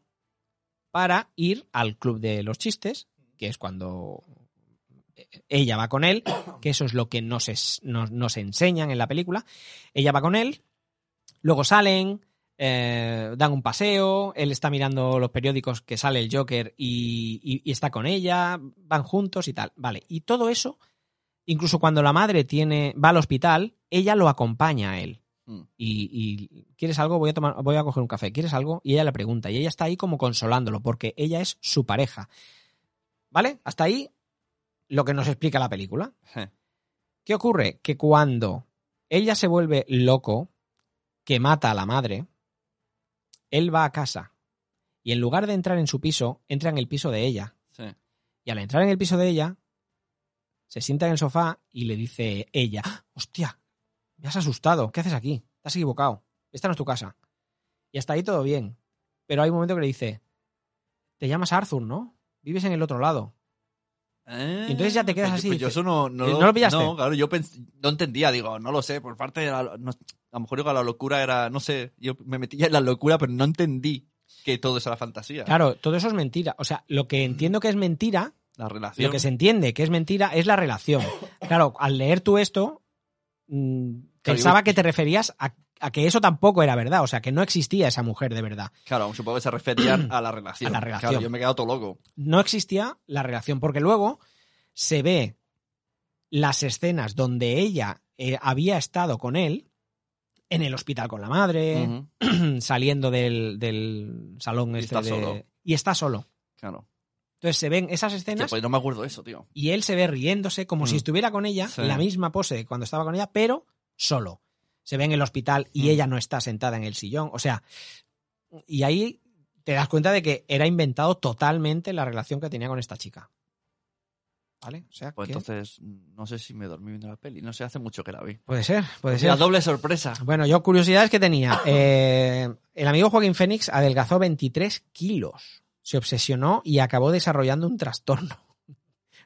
para ir al club de los chistes, que es cuando ella va con él, que eso es lo que nos, es- nos, nos enseñan en la película. Ella va con él, luego salen, eh, dan un paseo, él está mirando los periódicos que sale el Joker y, y- y está con ella, van juntos y tal. Vale, y todo eso, incluso cuando la madre tiene, va al hospital, ella lo acompaña a él. Mm. Y, y, ¿quieres algo? Voy a tomar, voy a coger un café. ¿Quieres algo? Y ella le pregunta. Y ella está ahí como consolándolo, porque ella es su pareja. ¿Vale? Hasta ahí lo que nos explica la película. ¿Qué ocurre? Que cuando ella se vuelve loco, que mata a la madre, él va a casa. Y en lugar de entrar en su piso, entra en el piso de ella. Sí. Y al entrar en el piso de ella, se sienta en el sofá y le dice ella, "¡Ah! hostia, me has asustado, ¿qué haces aquí? Te has equivocado, esta no es tu casa. Y hasta ahí todo bien. pero hay un momento que le dice, te llamas Arthur, ¿no? Vives en el otro lado. Eh, Y entonces ya te quedas pues- así, pues yo eso no, no, ¿No lo pillaste? No, claro, yo no entendía, digo, no lo sé, por parte de la, no- a lo mejor digo, la locura era, no sé, yo me metí ya en la locura, pero no entendí que todo eso era fantasía. Claro, todo eso es mentira. O sea, lo que entiendo que es mentira, La relación. lo que se entiende que es mentira es la relación. Claro, al leer tú esto, mm, pensaba que te referías a, a que eso tampoco era verdad, o sea, que no existía esa mujer de verdad. Claro, supongo que se referían a la relación. A la relación. Claro, yo me he quedado todo loco. no existía la relación, porque luego se ve las escenas donde ella eh, había estado con él en el hospital con la madre, saliendo del, del salón Y este está de- solo. y está solo. Claro. Entonces se ven esas Hostia, escenas pues no me acuerdo de eso, tío. y él se ve riéndose como si Mm. estuviera con ella, Sí. la misma pose cuando estaba con ella, pero solo. Se ve en el hospital y Mm. ella no está sentada en el sillón. O sea, y ahí te das cuenta de que era inventado totalmente la relación que tenía con esta chica. ¿Vale? O sea, Pues que- entonces, no sé si me dormí viendo la peli. No sé, hace mucho que la vi. puede ser, puede Pues la ser. doble sorpresa. Bueno, yo curiosidades que tenía. Eh, el amigo Joaquín Fénix adelgazó 23 kilos. Se obsesionó y acabó desarrollando un trastorno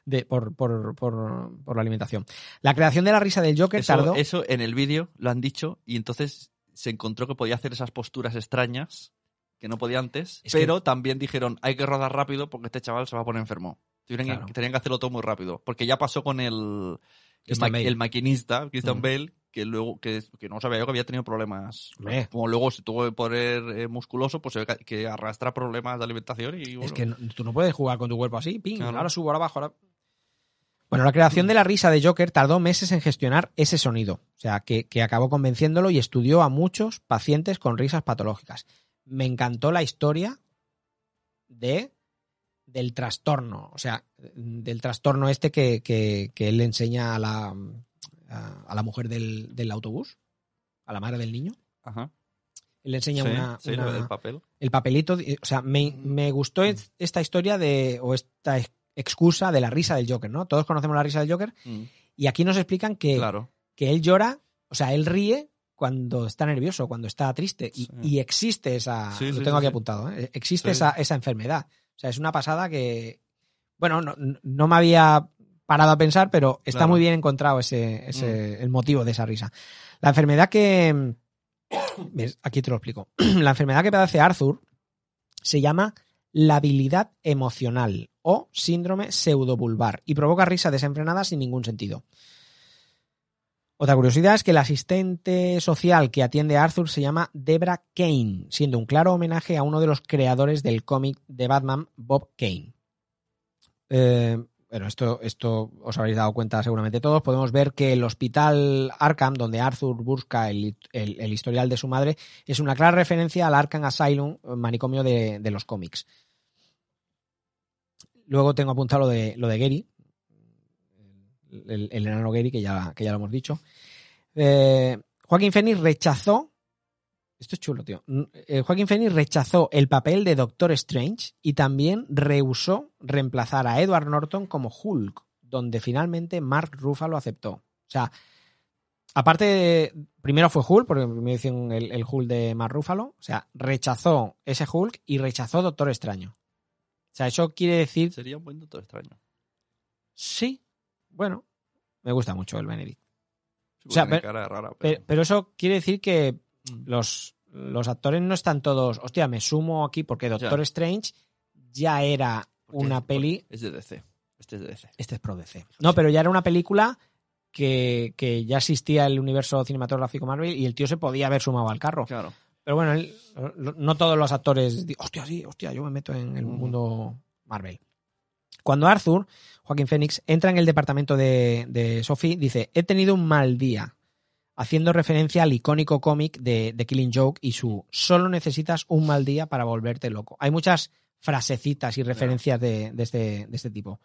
de, por, por- por- por la alimentación. La creación de la risa del Joker Eso, tardó. eso en el vídeo lo han dicho y entonces se encontró que podía hacer esas posturas extrañas que no podía antes, Es que- pero también dijeron hay que rodar rápido porque este chaval se va a poner enfermo. Tenían, Claro. que, tenían que hacerlo todo muy rápido, porque ya pasó con el, el, Christian ma- Bale. el maquinista, Christian Mm. Bale, que luego que, que no sabía yo que había tenido problemas. Como luego se tuvo que poner eh, musculoso, pues se ve que, arrastra problemas de alimentación y bueno, Es que no- tú no puedes jugar con tu cuerpo así, ping, Claro. ahora subo, ahora bajo, ahora... Bueno, la creación de la risa de Joker tardó meses en gestionar ese sonido. O sea, que, que acabó convenciéndolo y estudió a muchos pacientes con risas patológicas. Me encantó la historia de del trastorno. O sea, del trastorno este que, que- que él le enseña a la, a, a la mujer del, del autobús, a la madre del niño. Ajá. Él le enseña Sí, una, sí, una- del papel. el papelito, o sea, me, me gustó es- esta historia de, o esta excusa de la risa del Joker, ¿no? Todos conocemos la risa del Joker Mm, y aquí nos explican que, claro. que él llora, o sea, él ríe cuando está nervioso, cuando está triste y, Sí. y existe esa, Sí, lo tengo sí, aquí apuntado, ¿eh? existe esa, esa enfermedad. O sea, es una pasada que, bueno, no, no me había parado a pensar, pero está Claro. muy bien encontrado ese, ese, el motivo de esa risa. La enfermedad que, aquí te lo explico. La enfermedad que padece Arthur se llama labilidad emocional o síndrome pseudobulbar y provoca risa desenfrenada sin ningún sentido. Otra curiosidad es que el asistente social que atiende a Arthur se llama Debra Kane, siendo un claro homenaje a uno de los creadores del cómic de Batman, Bob Kane. Eh, bueno, esto, esto os habréis dado cuenta seguramente todos. Podemos ver que el hospital Arkham, donde Arthur busca el, el- el historial de su madre, es una clara referencia al Arkham Asylum, manicomio de, de los cómics. Luego tengo apuntado lo de, lo de Gary, el, enano Gary, que ya, que ya lo hemos dicho. Eh, Joaquín Phoenix rechazó. Esto es chulo, tío. Eh, Joaquín Phoenix rechazó el papel de Doctor Strange y también rehusó reemplazar a Edward Norton como Hulk, donde finalmente Mark Ruffalo aceptó. O sea, aparte, de- primero fue Hulk, porque me dicen el, el Hulk de Mark Ruffalo. O sea, rechazó ese Hulk y rechazó Doctor Extraño. O sea, eso quiere decir Sería un buen doctor extraño. Sí, bueno, me gusta mucho el Benedict. Sí, O sea, pero- rara, Pero, eso quiere decir que Mm. los, los actores no están todos. Hostia, me sumo aquí porque Doctor Ya. Strange ya era una peli. Es de DC. Este es de DC. Este es pro DC. No, pero ya era una película que, que ya existía el universo cinematográfico Marvel y el tío se podía haber sumado al carro. Claro. Pero bueno, él- no todos los actores. Hostia, sí, hostia, yo me meto en el mundo Marvel. Cuando Arthur, Joaquín Phoenix, entra en el departamento de, de Sophie, dice: He tenido un mal día. Haciendo referencia al icónico cómic de, de Killing Joke y su Solo necesitas un mal día para volverte loco. Hay muchas frasecitas y referencias de, de este, de este tipo.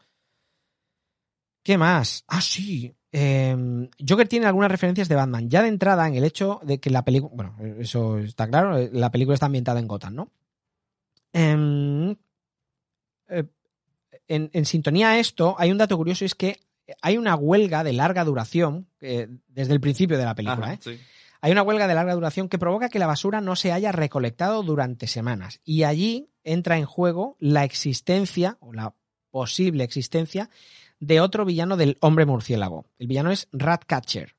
¿Qué más? Ah, sí. Eh, Joker tiene algunas referencias de Batman. Ya de entrada, en el hecho de que la película. Bueno, eso está claro. eh, La película está ambientada en Gotham, ¿no? Em, eh, en, en sintonía a esto, hay un dato curioso: es que hay una huelga de larga duración eh, desde el principio de la película. Ajá, ¿eh? sí. Hay una huelga de larga duración que provoca que la basura no se haya recolectado durante semanas. Y allí entra en juego la existencia, o la posible existencia, de otro villano del hombre murciélago. El villano es Ratcatcher.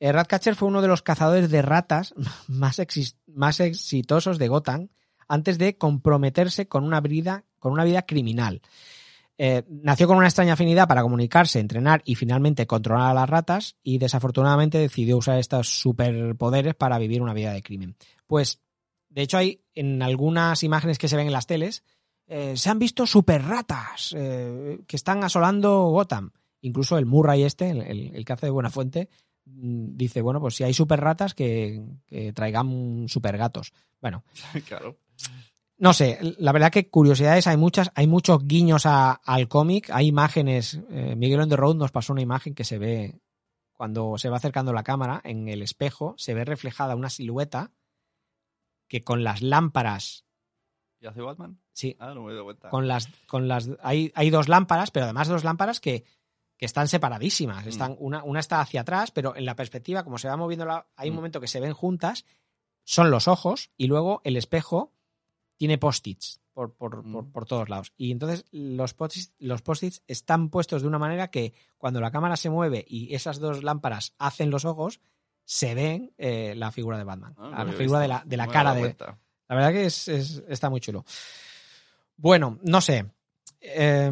Eh, Ratcatcher fue uno de los cazadores de ratas más, más exitosos de Gotham antes de comprometerse con una vida, con una vida criminal. Eh, nació con una extraña afinidad para comunicarse, entrenar y finalmente controlar a las ratas y desafortunadamente decidió usar estos superpoderes para vivir una vida de crimen. Pues, de hecho, hay en algunas imágenes que se ven en las teles, eh, se han visto super ratas que están asolando Gotham. Incluso el Murray este, el, el- el que hace de Buena Fuente, mm, dice, bueno, pues si hay super ratas, que, que traigan super gatos. Bueno, claro. no sé, la verdad que curiosidades hay muchas, hay muchos guiños a- al cómic, hay imágenes, eh, Miguel on the Road nos pasó una imagen que se ve cuando se va acercando la cámara en el espejo, se ve reflejada una silueta que con las lámparas, ¿Y hace Batman? sí, Ah, no me he dado cuenta. con las, con las, hay, hay dos lámparas, pero además dos lámparas que, que están separadísimas, Mm. están, una, una está hacia atrás, pero en la perspectiva, como se va moviendo, la, hay un Mm. momento que se ven juntas, son los ojos y luego el espejo tiene post-its por, por, Mm. por- por todos lados. Y entonces los post-its los post-its están puestos de una manera que cuando la cámara se mueve y esas dos lámparas hacen los ojos, se ven eh, la figura de Batman, Ah, no la figura de la, de la No cara de, cuenta. La verdad que es, es- está muy chulo. Bueno, no sé. Eh,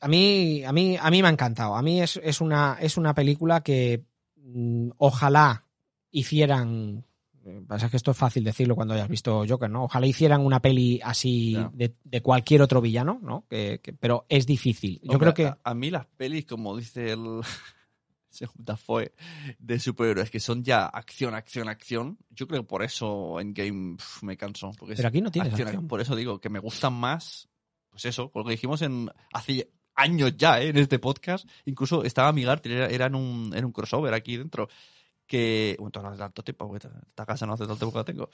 a, mí, a, mí, a mí me ha encantado. A mí es, es, una, es una película que mm, ojalá hicieran. eh, Pasa que esto es fácil decirlo cuando hayas visto Joker, ¿no? Ojalá hicieran una peli así de, de cualquier otro villano, ¿no? Que, que- pero es difícil. Yo Hombre, creo que. A, a mí las pelis, como dice el. Segunda fue de superhéroes que son ya acción, acción, acción. Yo creo que por eso en Game me canso. Porque Pero aquí no tienes acción, acción. Por eso digo que me gustan más. Pues eso, porque dijimos en hace años ya ¿eh? en este podcast. Incluso estaba Migar, era, era en, un, en un crossover aquí dentro. Que. Bueno, no hace tanto tiempo, porque esta casa no hace tanto tiempo que la tengo.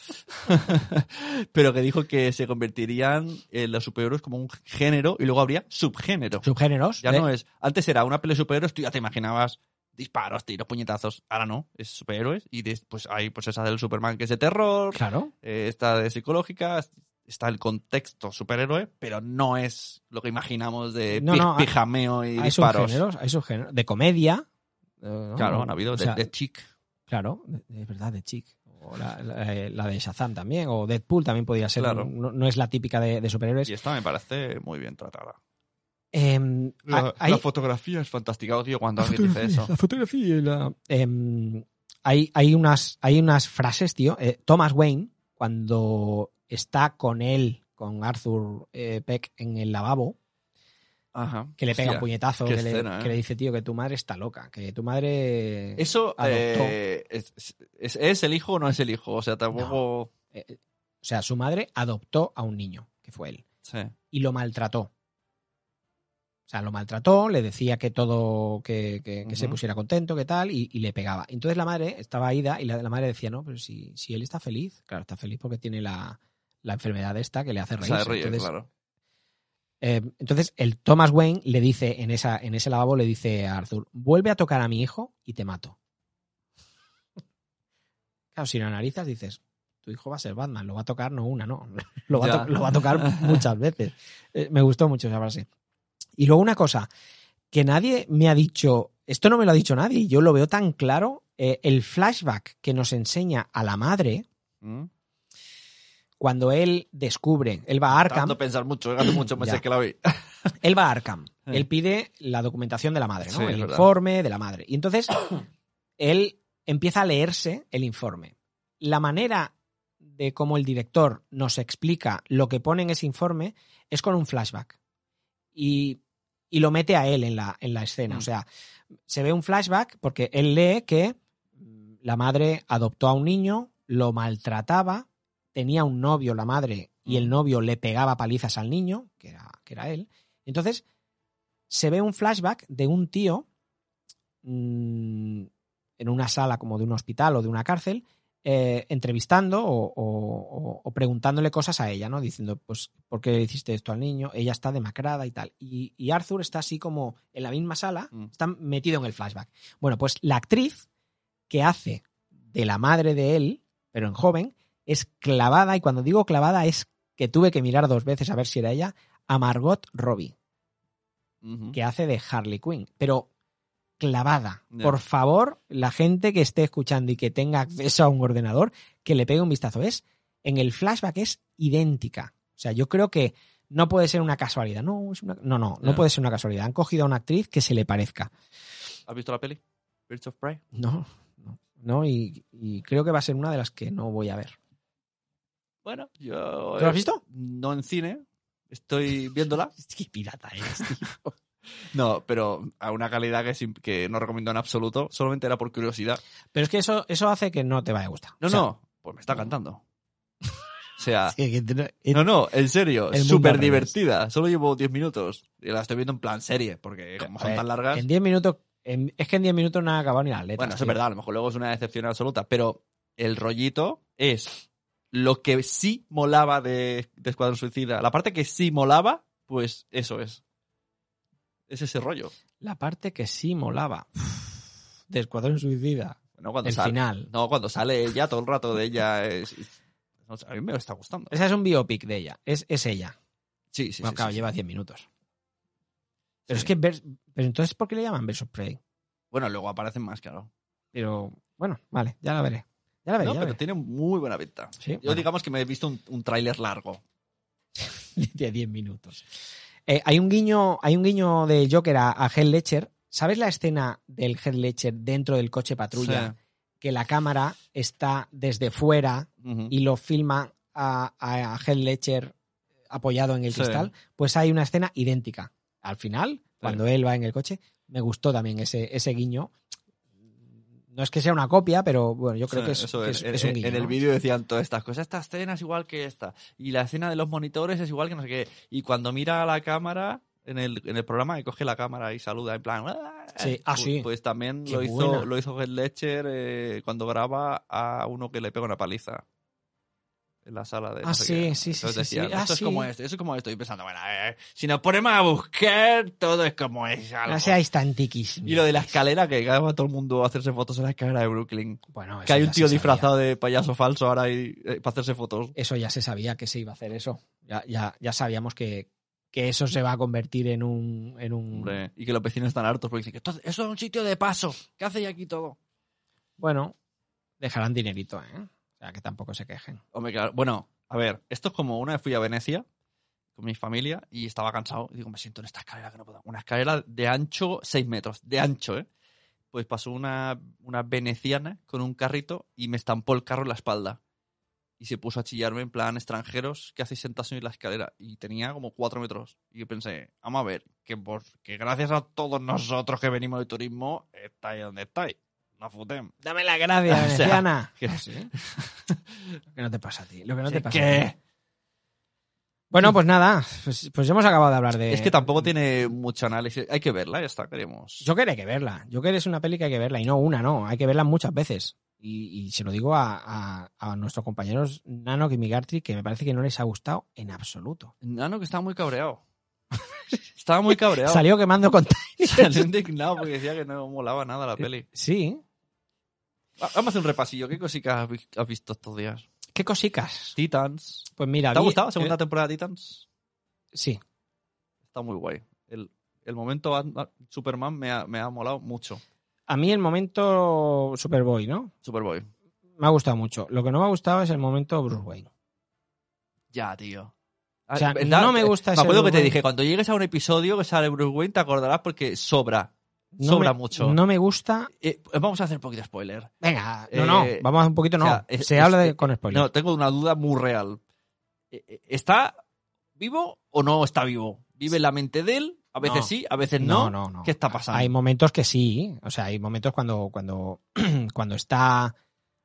Pero que dijo que se convertirían en los superhéroes como un género y luego habría subgénero. Subgéneros. Ya de- no es. Antes era una peli de superhéroes, tú ya te imaginabas disparos, tiros, puñetazos. Ahora no, es superhéroes. Y después hay pues esa del Superman que es de terror, Claro. eh, esta de psicológica, está el contexto superhéroe, pero no es lo que imaginamos de No, pi- no, hay- pijameo y Hay disparos. subgéneros, hay subgéneros. De comedia. eh, ¿no? Claro, han habido O sea, de chic. Claro, es verdad, de Chick. O la, la- eh, la de Shazam también, o Deadpool también podría ser. Claro. No, no es la típica de, de superhéroes. Y esta me parece muy bien tratada. Em, La, hay, la fotografía es fantástica, odio cuando alguien dice eso. la fotografía y la- Em, hay, hay, unas, hay unas frases, tío. Eh, Thomas Wayne, cuando está con él, con Arthur eh, Peck en el lavabo, Ajá. que le pega Hostia, un puñetazo, que, le, escena, ¿eh? que le dice, tío, que tu madre está loca, que tu madre... Eso adoptó. eh, es, es- ¿es el hijo o no es el hijo? O sea, tampoco. eh, o sea, su madre adoptó a un niño, que fue él. Sí. y lo maltrató. O sea, lo maltrató, le decía que todo, que, que- que se pusiera contento, que tal, y, y le pegaba. Entonces la madre estaba ida y la, la madre decía, no, pero si, si él está feliz, claro, está feliz porque tiene la, la enfermedad esta que le hace reír. entonces, claro. eh, entonces el Thomas Wayne le dice, en, esa, en ese lavabo le dice a Arthur, vuelve a tocar a mi hijo y te mato. Claro, si lo analizas dices, tu hijo va a ser Batman, lo va a tocar no una, no, lo va, a, to- lo va a tocar muchas veces. Eh, me gustó mucho esa frase. Y luego una cosa, que nadie me ha dicho, esto no me lo ha dicho nadie, yo lo veo tan claro, eh, el flashback que nos enseña a la madre ¿Mm? cuando él descubre, él va a Arkham, Tanto pensar mucho, hace muchos meses Ya. que la vi. él va a Arkham, Eh. él pide la documentación de la madre, ¿no? Sí, el informe de la madre. Y entonces él empieza a leerse el informe. La manera de cómo el director nos explica lo que pone en ese informe es con un flashback. Y, y lo mete a él en la, en la escena. Mm. O sea, se ve un flashback porque él lee que mm, la madre adoptó a un niño, lo maltrataba, tenía un novio la madre y el Mm. novio le pegaba palizas al niño, que era, que era él. Entonces, se ve un flashback de un tío mm, en una sala como de un hospital o de una cárcel, eh, entrevistando o, o- o- o preguntándole cosas a ella, ¿no? Diciendo, pues, ¿por qué hiciste esto al niño? Ella está demacrada y tal. Y, y Arthur está así como en la misma sala, Mm. está metido en el flashback. Bueno, pues la actriz que hace de la madre de él, pero en joven, es clavada, y cuando digo clavada es que tuve que mirar dos veces a ver si era ella, a Margot Robbie, que hace de Harley Quinn. Pero clavada. Por favor, la gente que esté escuchando y que tenga acceso a un ordenador, que le pegue un vistazo. Es, en el flashback es idéntica. O sea, yo creo que no puede ser una casualidad. No, es una, no, no, puede ser una casualidad. Han cogido a una actriz que se le parezca. ¿Has visto la peli? Birds of Prey. No, no, no y, y creo que va a ser una de las que no voy a ver. Bueno, yo. ¿Tú lo has visto? No en cine. Estoy viéndola. Qué pirata eres, tío. No, pero a una calidad que, no recomiendo en absoluto. Solamente era por curiosidad. Pero es que eso, eso hace que no te vaya a gustar. No, O sea, no. Pues me está cantando. O sea. sí, No, no, en serio, súper divertida. Solo llevo 10 minutos. Y la estoy viendo en plan serie, porque como son ver, tan largas. En 10 minutos. en- es que en 10 minutos no han acabado ni las letras. Bueno, eso es verdad, a lo mejor luego es una decepción absoluta, pero el rollito es lo que sí molaba de, de Escuadrón Suicida. La parte que sí molaba, pues eso es. Es ese rollo. La parte que sí molaba. De Escuadrón Suicida. No, cuando El sale, final. No, cuando sale ella, todo el rato de ella es... a mí me está gustando. Esa es un biopic de ella. Es, es ella. Sí, sí, bueno, sí, claro, sí, lleva sí. 10 minutos. Pero Sí. es que. Pero entonces, ¿por qué le llaman Versus Prey? Bueno, luego aparecen más, claro. Pero bueno, vale, ya la veré. Ya la veré. No, ya pero veré. tiene muy buena pinta. Yo bueno. digamos que me he visto un, un tráiler largo. de 10 minutos. Eh, hay, un guiño, hay un guiño de Joker a, a Heath Ledger. ¿Sabes la escena del Heath Ledger dentro del coche patrulla? Que la cámara está desde fuera y lo filma a, a, Heath Ledger apoyado en el Sí. cristal. Pues hay una escena idéntica. Al final, cuando él va en el coche, me gustó también ese, ese guiño. No es que sea una copia, pero bueno, yo creo que es, eso que es. En- es un guiño. en el ¿no? vídeo decían todas estas cosas. Esta escena es igual que esta. Y la escena de los monitores es igual que no sé qué. Y cuando mira a la cámara en el, en el programa y coge la cámara y saluda en plan. "Ah", Sí, ah, pues, sí. Pues también Qué lo hizo, lo hizo Heath Ledger eh, cuando graba a uno que le pega una paliza. En la sala de. no Ah, sí, sí, sí, decían. Ah, sí. es como esto, eso es como esto. Y pensando, bueno, eh, si nos ponemos a buscar, todo es como es. algo. No seáis tan tiquis. Y lo de la escalera, que va todo el mundo a hacerse fotos en la escalera de Brooklyn. Bueno, Que hay un tío disfrazado de payaso falso ahora y, eh, para hacerse fotos. Eso ya se sabía que se iba a hacer eso. Ya, ya, ya sabíamos que, que eso se va a convertir en un. En un... Hombre, y que los vecinos están hartos porque dicen que "Esto- eso es un sitio de paso. ¿Qué hacéis aquí todo? Bueno, dejarán dinerito, ¿eh? Que tampoco se quejen. Hombre, claro. Bueno, a ver, esto es como una vez fui a Venecia con mi familia y estaba cansado. Y digo, me siento en esta escalera que no puedo. Una escalera de ancho 6 metros. De ancho, ¿eh? Pues pasó una, una veneciana con un carrito y me estampó el carro en la espalda. Y se puso a chillarme en plan extranjeros que hacéis sentados en la escalera. Y tenía como 4 metros. Y yo pensé, vamos a ver, que, por, que gracias a todos nosotros que venimos de turismo, estáis donde estáis. No futem. Dame la gracia, O sea, veneciana. que- Lo que no te pasa a ti. Lo que no te ¿Qué- pasa a qué? ti. Bueno, pues nada. Pues, pues hemos acabado de hablar de. Es que tampoco tiene mucho análisis. Hay que verla, ya está, queremos. Joker hay que verla. Joker es una peli que hay que verla. Y no una, no. Hay que verla muchas veces. Y, y se lo digo a, a- a nuestros compañeros Nano y Migartri, que me parece que no les ha gustado en absoluto. Nano que estaba muy cabreado. estaba muy cabreado. Salió quemando con. Salió indignado porque decía que no molaba nada la peli. Sí. Va- Vamos a hacer un repasillo. ¿Qué cositas has vi- has visto estos días? ¿Qué cosicas? Titans. Pues mira. ¿Te ha gustado la segunda eh, temporada de Titans? Sí. Está muy guay. El, el momento Superman me ha, me ha molado mucho. A mí el momento Superboy, ¿no? Superboy. Me ha gustado mucho. Lo que no me ha gustado es el momento Bruce Wayne. Ya, tío. O sea, Ah, no me gusta Me ese acuerdo que te Wayne. dije, cuando llegues a un episodio que sale Bruce Wayne, te acordarás porque sobra. No sobra me- mucho. No me gusta. Eh, vamos a hacer un poquito de spoiler. Venga, no, Eh, no. Vamos a un poquito, no. o sea, es- Se es- habla de, eh, con spoilers. No, tengo una duda muy real. Eh, eh, ¿Está vivo o no está vivo? ¿Vive la mente de él? A veces No. sí, a veces no. no, no, no. ¿Qué está pasando? Hay momentos que sí. O sea, hay momentos cuando, cuando, cuando está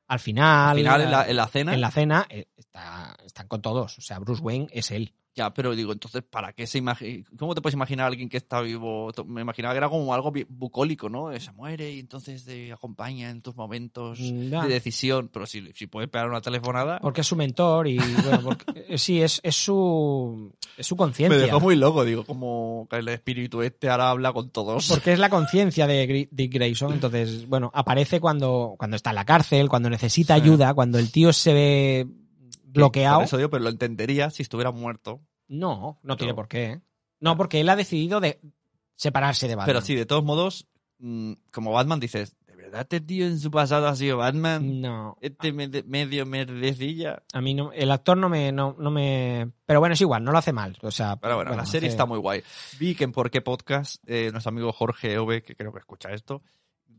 al final. Al final, en la, en la cena. en la cena, eh, está, están con todos. O sea, Bruce Wayne es él. Ya, pero digo, entonces, ¿para qué se imagina? ¿Cómo te puedes imaginar a alguien que está vivo? Me imaginaba que era como algo bucólico, ¿no? Eh, Se muere y entonces te acompaña en tus momentos Mm, de decisión. Pero si, si puedes pegar una telefonada. Porque es su mentor y bueno, porque- eh, sí, es, es su es su Me conciencia. dejó muy loco, digo, como que el espíritu este ahora habla con todos. Porque es la conciencia de Dick Grayson. Entonces, bueno, aparece cuando, cuando está en la cárcel, cuando necesita Sí. ayuda, cuando el tío se ve bloqueado. Por eso digo, pero lo entendería si estuviera muerto. No, no tiene por qué. ¿eh? No, porque él ha decidido de separarse de Batman. Pero sí, de todos modos, mm, como Batman dices, ¿de verdad este tío en su pasado ha sido Batman? No, Este medio merdecilla. a mí no, el actor no me, no, no me, pero bueno, es igual, no lo hace mal. O sea, Pero bueno, la serie hace- está muy guay. Vi que en Por qué Podcast, eh, nuestro amigo Jorge Ove, que creo que escucha esto,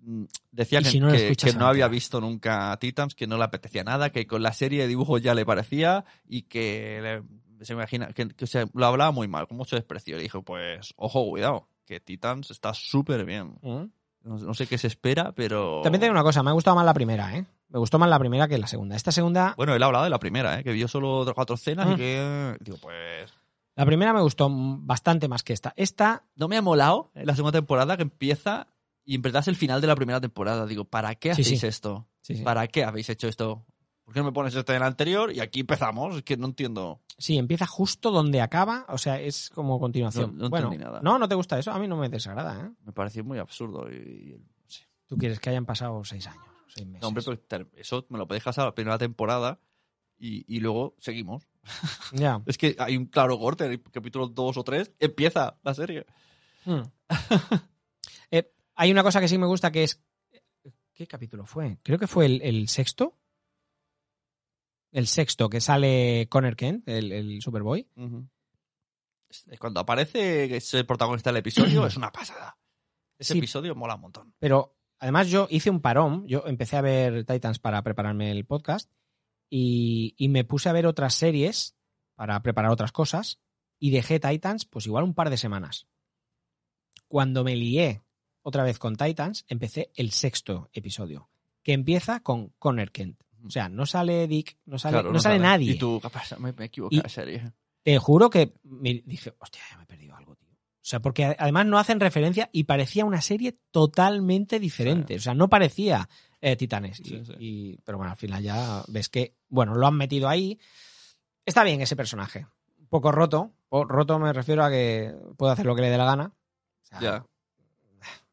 mm, decía que, no que- no había visto nunca Titans, que no le apetecía nada, que con la serie de dibujos ya le parecía y que le- se imagina que, que se- lo hablaba muy mal, con mucho desprecio. Le dijo, pues, ojo, cuidado, que Titans está súper bien. ¿Mm? No, no sé qué se espera, pero... También tengo una cosa, me ha gustado más la primera, ¿eh? Me gustó más la primera que la segunda. Esta segunda, Bueno, él ha hablado de la primera, ¿eh? que vio solo otras cuatro escenas y Mm. que... Digo, pues... la primera me gustó bastante más que esta. Esta, No me ha molado en la segunda temporada que empieza y en verdad es el final de la primera temporada. Digo, ¿para qué hacéis sí. esto? sí. ¿Para qué habéis hecho esto? ¿Por qué no me pones esto en el anterior y aquí empezamos? Es que no entiendo. Sí, empieza justo donde acaba, o sea, es como continuación. No- no bueno, entendí nada. no, no te gusta eso, a mí no me desagrada, ¿eh? Me pareció muy absurdo. Y, y-. Tú quieres que hayan pasado seis años, seis meses. No, hombre, pero ter- eso me lo puedes dejar a la primera temporada y, y luego seguimos. Ya. Es que hay un claro corte en el capítulo 2 o 3. Empieza la serie. Hmm. Eh, hay una cosa que sí me gusta que es. ¿Qué capítulo fue? Creo que fue el, el sexto. El sexto, que sale Connor Kent, el, el Superboy. Cuando aparece que es el protagonista del episodio, es una pasada. Ese Sí. episodio mola un montón. Pero además yo hice un parón. Yo empecé a ver Titans para prepararme el podcast. Y, y me puse a ver otras series para preparar otras cosas. Y dejé Titans, pues igual un par de semanas. Cuando me lié otra vez con Titans, empecé el sexto episodio. Que empieza con Connor Kent. O sea, no sale Dick, no sale, Claro, no sale nadie. Y tú, ¿qué pasa? Me, me equivoqué Y- serie. Te juro que me dije, hostia, ya me he perdido algo, tío. O sea, porque además no hacen referencia y parecía una serie totalmente diferente. O sea, no parecía eh, Titanes. Y- Sí, sí. y- pero bueno, al final ya ves que, bueno, lo han metido ahí. Está bien ese personaje. Un poco roto. O roto me refiero a que puede hacer lo que le dé la gana. O sea, Ya.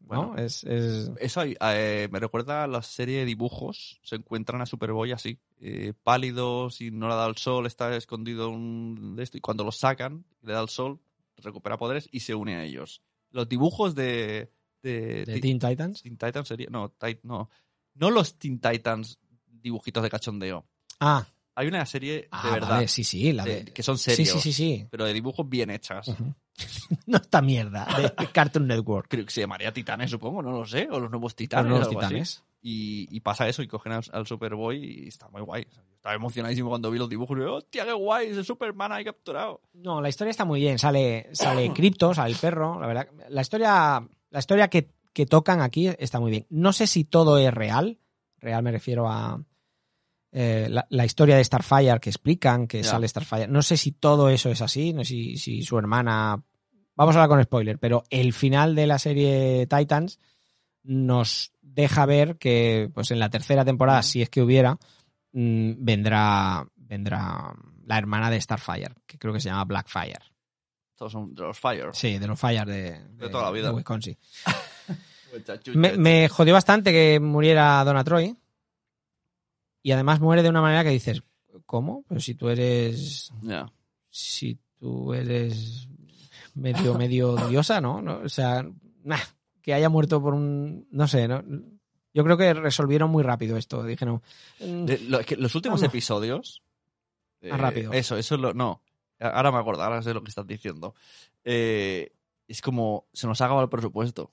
¿No? Bueno. Es, es- Eso eh, me recuerda a la serie de dibujos. Se encuentran a Superboy así, eh, pálidos y no le da el sol, está escondido un de esto. Y cuando lo sacan, le da el sol, recupera poderes y se une a ellos. Los dibujos de, de, de Teen Titans. Teen Titans sería. No, Tit- no. No los Teen Titans dibujitos de cachondeo. Ah, Hay una serie ah, de verdad vale, sí, sí. La de- que son sí, serios, sí, sí, sí. pero de dibujos bien hechas. No esta mierda de Cartoon Network. Creo que se llamaría Titanes, supongo, no lo sé. O los nuevos Los Titanes. nuevos algo así. titanes. Y, y pasa eso, y cogen al, al Superboy y está muy guay. Estaba emocionadísimo cuando vi los dibujos y hostia, qué guay, ese Superman ahí capturado. No, la historia está muy bien. Sale, sale Crypto, sale el perro. La verdad, la historia, la historia que, que tocan aquí está muy bien. No sé si todo es real. Real me refiero a eh, la, la historia de Starfire que explican que sale Starfire. No sé si todo eso es así. No sé si, si su hermana. Vamos a hablar con spoiler, pero el final de la serie Titans nos deja ver que, pues en la tercera temporada, si es que hubiera, mm, vendrá, vendrá la hermana de Starfire, que creo que se llama Blackfire. Todos son de los Fire. Sí, de los Fire de, de, toda la vida. de Wisconsin. Me, me jodió bastante que muriera Donna Troy. Y además muere de una manera que dices, ¿cómo? Pero si tú eres. Si tú eres medio, medio diosa, ¿no? ¿No? O sea, nah, que haya muerto por un. No sé, ¿no? Yo creo que resolvieron muy rápido esto. Dijeron. mm, De- lo- es que los últimos Vamos. episodios. eh, rápido. Eso, eso es lo. No. Ahora me acuerdo, ahora sé lo que estás diciendo. Eh, es como. Se nos ha acabado el presupuesto.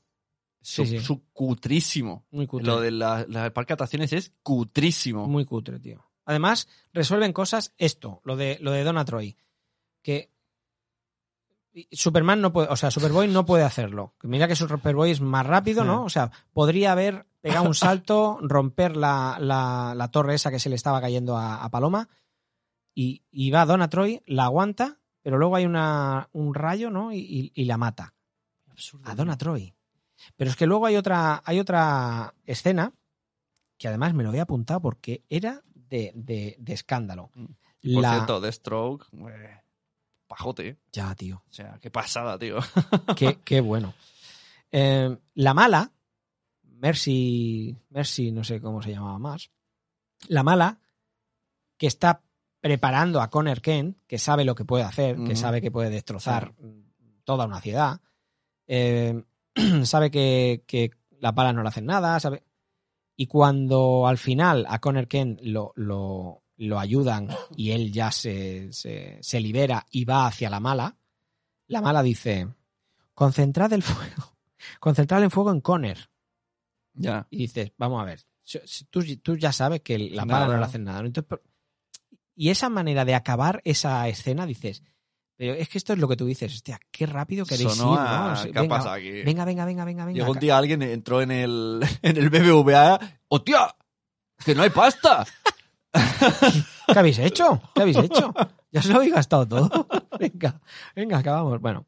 Su, Sí, sí. su cutrísimo. Muy cutre. Lo de la, la- el parque de atracciones es cutrísimo. Muy cutre, tío. Además, resuelven cosas, esto, lo de, lo de Donna Troy, que Superman no puede, o sea, Superboy no puede hacerlo. Mira que Superboy es más rápido, ¿no? O sea, podría haber pegado un salto, romper la, la- la torre esa que se le estaba cayendo a, a Paloma, y, y va Donna Troy, la aguanta pero luego hay una, un rayo, ¿no? Y, y- y la mata. A Donna Troy. Pero es que luego hay otra, hay otra escena que además me lo había apuntado porque era de, de- de escándalo. Mm. Por La- cierto, The Stroke, eh, pajote. Ya, tío. O sea, qué pasada, tío. Qué, qué bueno. Eh, la mala, Mercy, Mercy, no sé cómo se llamaba más. La mala, que está preparando a Connor Kent, que sabe lo que puede hacer, que sabe que puede destrozar toda una ciudad, eh, sabe que, que las balas no le hacen nada, sabe. Y cuando al final a Connor Kent lo, lo, lo ayudan y él ya se, se, se libera y va hacia la mala, la mala dice: Concentrad el fuego, concentrad el fuego en Connor. ya. Y dices, vamos a ver, tú, tú ya sabes que la bala no le hacen nada. Entonces, y esa manera de acabar esa escena, dices, pero es que esto es lo que tú dices, hostia, qué rápido queréis Sonó ir, ¿Qué ha venga, pasado aquí? venga, venga, venga, venga, venga. Llegó un día alguien entró en el, en el BBVA. ¡Hostia! ¡Que no hay pasta! ¿Qué habéis hecho? ¿Qué habéis hecho? Ya os lo habéis gastado todo. venga, venga, acabamos. Bueno.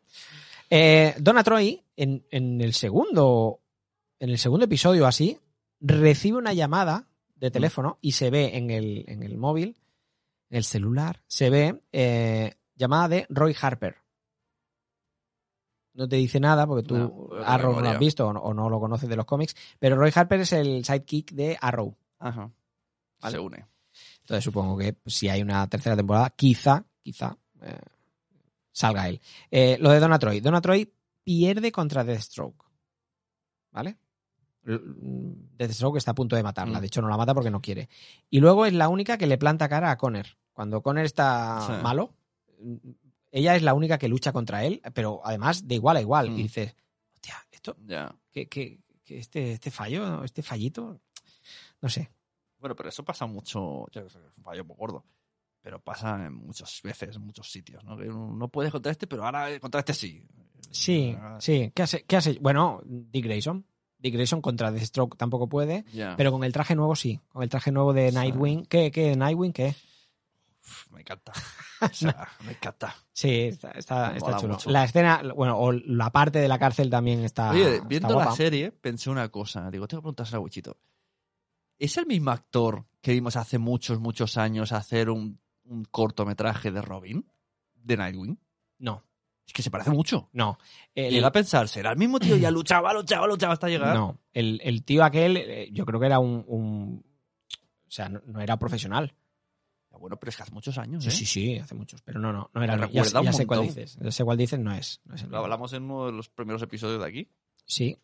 Eh, Donna Troy, en, en el segundo. En el segundo episodio así, recibe una llamada de teléfono y se ve en el, en el móvil, en el celular, se ve eh, llamada de Roy Harper. No te dice nada porque tú No, Arrow no lo has visto o no, o no lo conoces de los cómics, pero Roy Harper es el sidekick de Arrow. Ajá. Vale. Se une. Entonces supongo que si hay una tercera temporada, quizá, quizá eh, salga él. Eh, lo de Donna Troy. Donna Troy pierde contra Deathstroke. ¿Vale? Mm, Deathstroke está a punto de matarla. Mm. De hecho, no la mata porque no quiere. Y luego es la única que le planta cara a Connor. Cuando Connor está Sí. malo, ella es la única que lucha contra él, pero además de igual a igual. Mm. Y dices, hostia, esto, que, que- que este, este fallo, este fallito, no sé. Bueno, pero eso pasa mucho. Ya sé, es un fallo muy gordo. Pero pasa en muchas veces, en muchos sitios, ¿no? Que no puedes contra este, pero ahora contra este sí. Sí, sí. ¿Qué hace? ¿Qué hace? Bueno, Dick Grayson. Dick Grayson contra Deathstroke tampoco puede, pero con el traje nuevo sí. Con el traje nuevo de Sí. Nightwing. ¿Qué? ¿Qué? ¿Nightwing? ¿Qué? Me encanta. O sea, me encanta. Sí, está, está, Me está mola chulo. mucho. La escena, bueno, o la parte de la cárcel también está. Oye, está viendo guapa. la serie, pensé una cosa. Digo, tengo que preguntárselo a Wichito. ¿Es el mismo actor que vimos hace muchos, muchos años hacer un, un cortometraje de Robin? De Nightwing. No, Es que se parece mucho. no. El- Llega a pensar, ¿será el mismo tío? Ya luchaba, luchaba, luchaba hasta llegar. no. El, el tío aquel, eh, yo creo que era un. un- o sea, no, no era profesional. Ya, Bueno, pero es que hace muchos años, Sí, ¿eh? sí, sí, hace muchos. Pero no, no, no era. Me el- Ya, un ya sé cuál dices. Ya sé cuál dices, no es. No es el Lo hablamos en uno de los primeros episodios de aquí. Sí.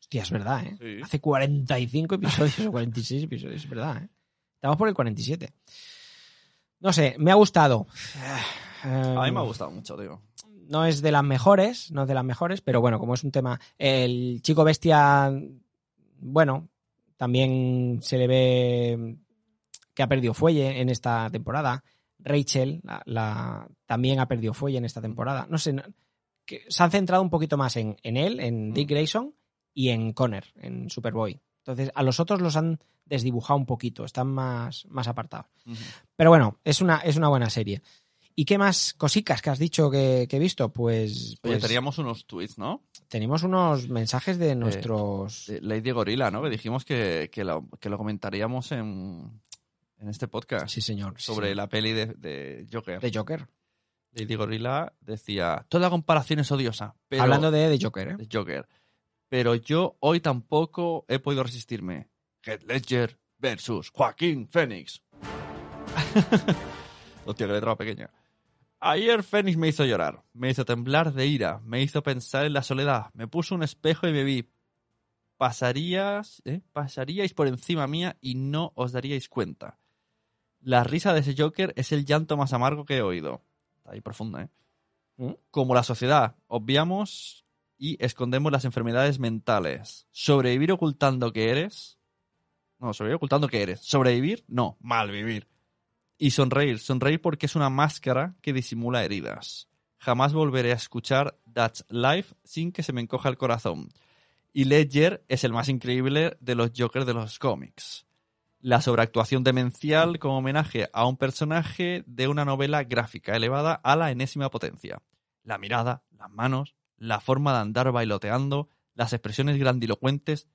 Hostia, es verdad, ¿eh? Sí. Hace 45 episodios o 46 episodios, es verdad, ¿eh? Estamos por el 47. No sé, me ha gustado. A mí me ha gustado mucho, tío. No es de las mejores, no es de las mejores, pero bueno, como es un tema. El chico bestia, bueno, también se le ve que ha perdido fuelle en esta temporada. Rachel la, la- también ha perdido fuelle en esta temporada. No sé, que se han centrado un poquito más en, en él, en Dick Mm. Grayson y en Connor, en Superboy. Entonces, a los otros los han desdibujado un poquito, están más, más apartados. Pero bueno, es una, es una buena serie. ¿Y qué más cositas que has dicho que, que he visto? Pues, Oye, pues teníamos unos tweets, ¿no? tenemos unos mensajes de nuestros... De Lady Gorilla, ¿no? Que dijimos que, que, lo, que lo comentaríamos en, en este podcast. sí, señor. sí, sobre señor. la peli de, de Joker. De Joker. Lady Gorilla decía, toda comparación es odiosa. Pero, Hablando de, de Joker, ¿eh? de Joker. Pero yo hoy tampoco he podido resistirme. Heath Ledger versus Joaquín Phoenix. Hostia, que letra pequeña. Ayer Phoenix me hizo llorar, me hizo temblar de ira, me hizo pensar en la soledad, me puso un espejo y me vi. Pasarías, ¿eh? pasaríais por encima mía y no os daríais cuenta. La risa de ese Joker es el llanto más amargo que he oído. Está ahí profunda, ¿eh? ¿Mm? Como la sociedad, obviamos y escondemos las enfermedades mentales. Sobrevivir ocultando que eres. No, sobrevivir ocultando que eres. Sobrevivir, no, malvivir. Y sonreír, sonreír porque es una máscara que disimula heridas. Jamás volveré a escuchar That's Life sin que se me encoja el corazón. Y Ledger es el más increíble de los Jokers de los cómics. La sobreactuación demencial como homenaje a un personaje de una novela gráfica elevada a la enésima potencia. La mirada, las manos, la forma de andar bailoteando, las expresiones grandilocuentes,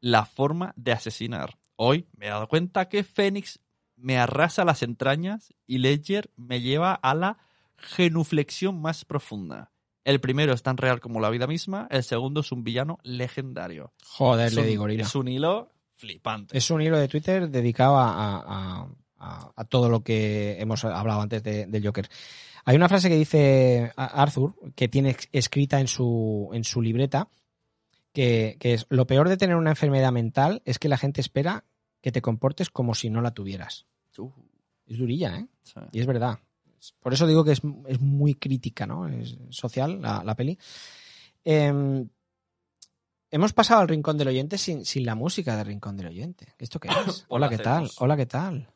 la forma de asesinar. Hoy me he dado cuenta que Fénix me arrasa las entrañas y Ledger me lleva a la genuflexión más profunda. El primero es tan real como la vida misma, el segundo es un villano legendario. Joder, le digo. Es un hilo flipante. Es un hilo de Twitter dedicado a, a- a- a todo lo que hemos hablado antes de- del Joker. Hay una frase que dice Arthur, que tiene escrita en su, en su libreta, que, que es, lo peor de tener una enfermedad mental es que la gente espera que te comportes como si no la tuvieras. Uh, Es durilla, ¿eh? sí. Y es verdad. Por eso digo que es, es muy crítica, ¿no? Es social la, la peli. Eh, hemos pasado al Rincón del Oyente sin, sin la música del Rincón del Oyente. ¿Esto qué es? Hola, ¿qué tal? Hola, ¿qué tal?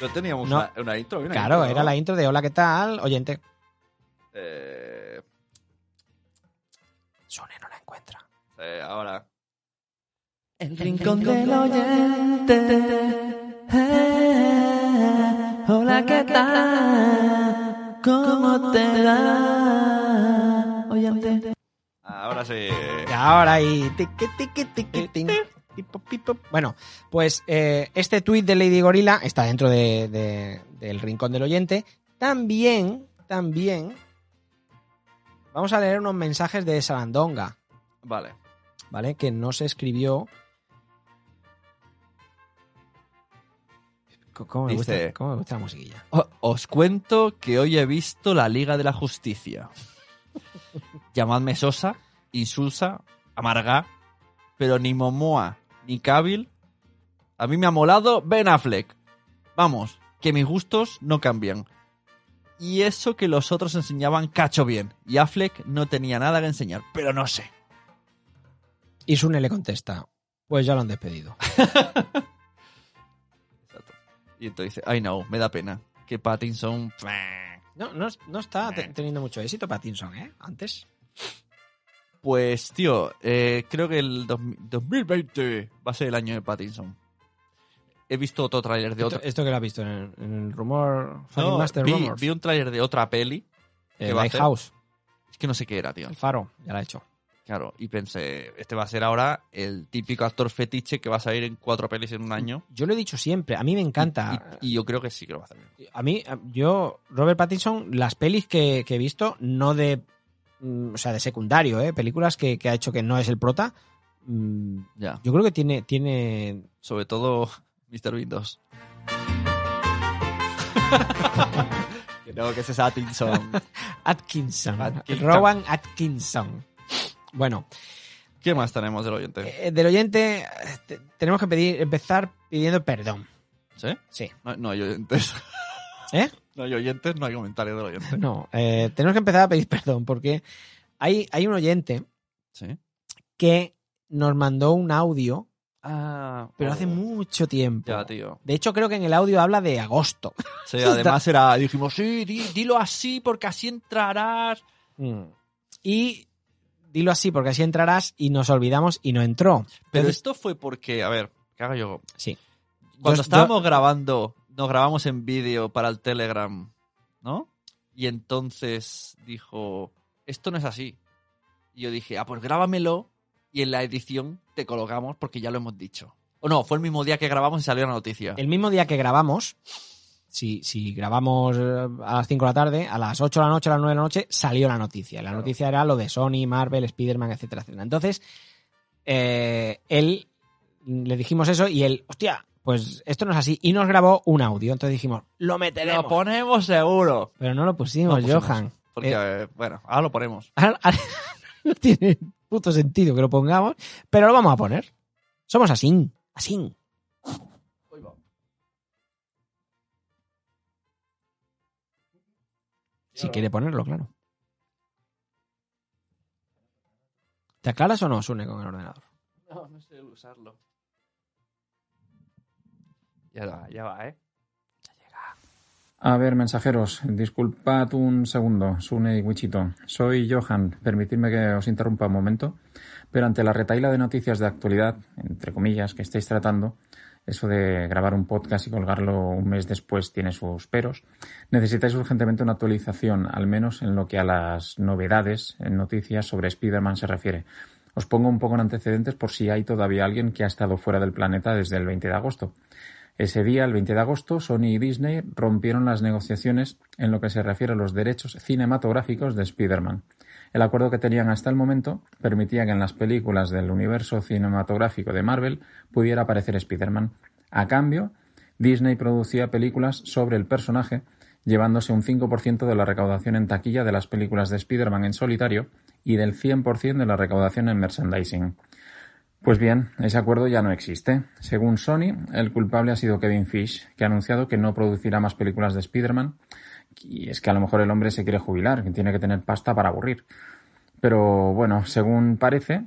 No teníamos No. una, una intro. una Claro, intro, era la intro de Hola, ¿qué tal? Oyente. Eh, Sune no la encuentra. eh, ahora. El rincón del oyente. eh, hola, ¿qué tal? ¿Cómo te va? Oyente. Ahora sí. Y ahora y. Bueno, pues eh, este tuit de Lady Gorilla está dentro de- de- del rincón del oyente. También, también, vamos a leer unos mensajes de Sarandonga, Vale. ¿vale? Que no se escribió. ¿Cómo me, Dice- gusta, cómo me gusta la musiquilla? Os cuento que hoy he visto la Liga de la Justicia. Llamadme Sosa, Insulsa, Amarga, pero ni Momoa ni Cavill. A mí me ha molado Ben Affleck. Vamos, que mis gustos no cambian. Y eso que los otros enseñaban cacho bien. Y Affleck no tenía nada que enseñar, pero no sé. Y Sune le contesta, pues ya lo han despedido. Y entonces dice, I know, me da pena. Que Pattinson... No, no, no está te- teniendo mucho éxito Pattinson, ¿eh? Antes. Pues, tío, eh, creo que el dos- 2020 va a ser el año de Pattinson. He visto otro tráiler de Esto, otra... esto que lo has visto en el, en el rumor, No, Master vi, Rumors. vi un tráiler de otra peli. Eh, Es que no sé qué era, tío. el faro, ya lo ha hecho. Claro, y pensé, este va a ser ahora el típico actor fetiche que va a salir en cuatro pelis en un año. Yo lo he dicho siempre, a mí me encanta. Y, y yo creo que sí que lo va a hacer bien. A mí, yo, Robert Pattinson, las pelis que, que he visto, no de. mm, O sea, de secundario, ¿eh? Películas que, que ha hecho que no es el prota. mm, Ya. Yo creo que tiene. tiene Sobre todo Mr. Windows. que no, que ese es Pattinson. Atkinson. Atkinson. Rowan Atkinson. Bueno, ¿Qué más tenemos del oyente? eh, del oyente, eh, te- tenemos que pedir, empezar pidiendo perdón. ¿Sí? Sí. No, no hay oyentes. ¿Eh? No hay oyentes, no hay comentarios del oyente. No, eh, tenemos que empezar a pedir perdón porque hay, hay un oyente Sí. que nos mandó un audio, Ah, pero hace mucho tiempo. Ya, tío. De hecho, creo que en el audio habla de agosto. Sí, además era, dijimos, sí, di- dilo así porque así entrarás. Mm. Y dilo así porque así entrarás y nos olvidamos y no entró. Pero Entonces, esto fue porque, a ver, ¿qué hago yo? sí. Cuando Yo- estábamos grabando, nos grabamos en vídeo para el Telegram, ¿no? Y entonces dijo, esto no es así. Y yo dije, ah, pues grábamelo y en la edición te colocamos porque ya lo hemos dicho. O no, fue el mismo día que grabamos y salió la noticia. El mismo día que grabamos, si, si grabamos eh, a las 5 de la tarde, a las 8 de la noche, a las 9 de la noche, salió la noticia. La Claro. noticia era lo de Sony, Marvel, Spider-Man, etcétera, etcétera. Entonces, eh, él le dijimos eso y él, hostia, pues esto no es así. Y nos grabó un audio. Entonces dijimos, lo meteremos. Lo ponemos seguro. Pero no lo pusimos, No pusimos. Johan. Porque, Eh, eh, bueno, ahora lo ponemos. Ahora- ahora no tiene puto sentido que lo pongamos, pero lo vamos a poner. Somos así, así. Si quiere ponerlo, claro. ¿Te aclaras o no, Sune, con el ordenador? No, no sé usarlo. Ya va, ya va, ¿eh? A ver, mensajeros, disculpad un segundo, Sune y Wichito. Soy Johan, permitidme que os interrumpa un momento, pero ante la retaila de noticias de actualidad, entre comillas, que estáis tratando, eso de grabar un podcast y colgarlo un mes después tiene sus peros, necesitáis urgentemente una actualización, al menos en lo que a las novedades en noticias sobre Spider-Man se refiere. Os pongo un poco en antecedentes por si hay todavía alguien que ha estado fuera del planeta desde el 20 de agosto. Ese día, el 20 de agosto, Sony y Disney rompieron las negociaciones en lo que se refiere a los derechos cinematográficos de Spider-Man. El acuerdo que tenían hasta el momento permitía que en las películas del universo cinematográfico de Marvel pudiera aparecer Spider-Man. A cambio, Disney producía películas sobre el personaje, llevándose un 5% de la recaudación en taquilla de las películas de Spider-Man en solitario y del 100% de la recaudación en merchandising. Pues bien, ese acuerdo ya no existe. Según Sony, el culpable ha sido Kevin Fish, que ha anunciado que no producirá más películas de Spider-Man. Y es que a lo mejor el hombre se quiere jubilar, que tiene que tener pasta para aburrir. Pero bueno, según parece,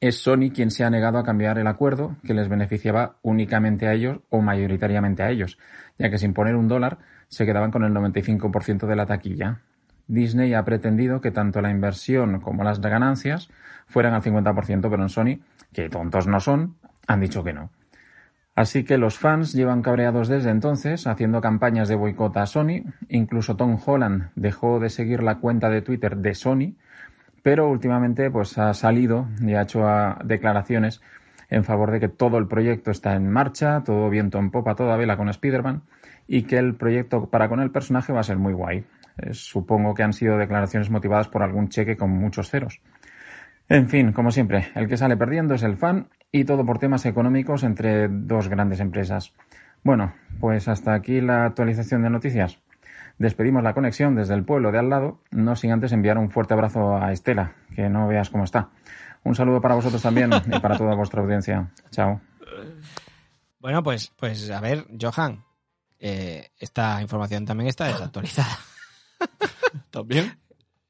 es Sony quien se ha negado a cambiar el acuerdo que les beneficiaba únicamente a ellos o mayoritariamente a ellos, ya que sin poner un dólar se quedaban con el 95% de la taquilla. Disney ha pretendido que tanto la inversión como las ganancias fueran al 50%, pero en Sony, que tontos no son, han dicho que no. Así que los fans llevan cabreados desde entonces, haciendo campañas de boicot a Sony. Incluso Tom Holland dejó de seguir la cuenta de Twitter de Sony, pero últimamente pues ha salido y ha hecho ah, declaraciones en favor de que todo el proyecto está en marcha, todo viento en popa, toda vela con Spider-Man y que el proyecto para con el personaje va a ser muy guay. Eh, supongo que han sido declaraciones motivadas por algún cheque con muchos ceros. En fin, como siempre, el que sale perdiendo es el fan y todo por temas económicos entre dos grandes empresas. Bueno, pues hasta aquí la actualización de noticias. Despedimos la conexión desde el pueblo de al lado, no sin antes enviar un fuerte abrazo a Estela, que no veas cómo está. Un saludo para vosotros también y para toda vuestra audiencia. Chao. Bueno, pues, pues a ver, Johan, eh, esta información también está desactualizada. ¿También?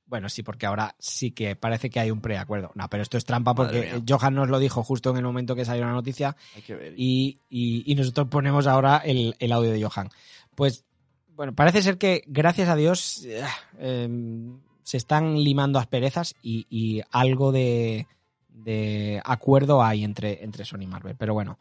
Bueno, sí, porque ahora sí que parece que hay un preacuerdo. No, pero esto es trampa porque mía. Johan nos lo dijo justo en el momento que salió la noticia Hay que ver. y, y- y nosotros ponemos ahora el, el audio de Johan. Pues, bueno, parece ser que gracias a Dios eh, eh, se están limando asperezas y, y algo de, de acuerdo hay entre, entre Sony y Marvel. Pero bueno.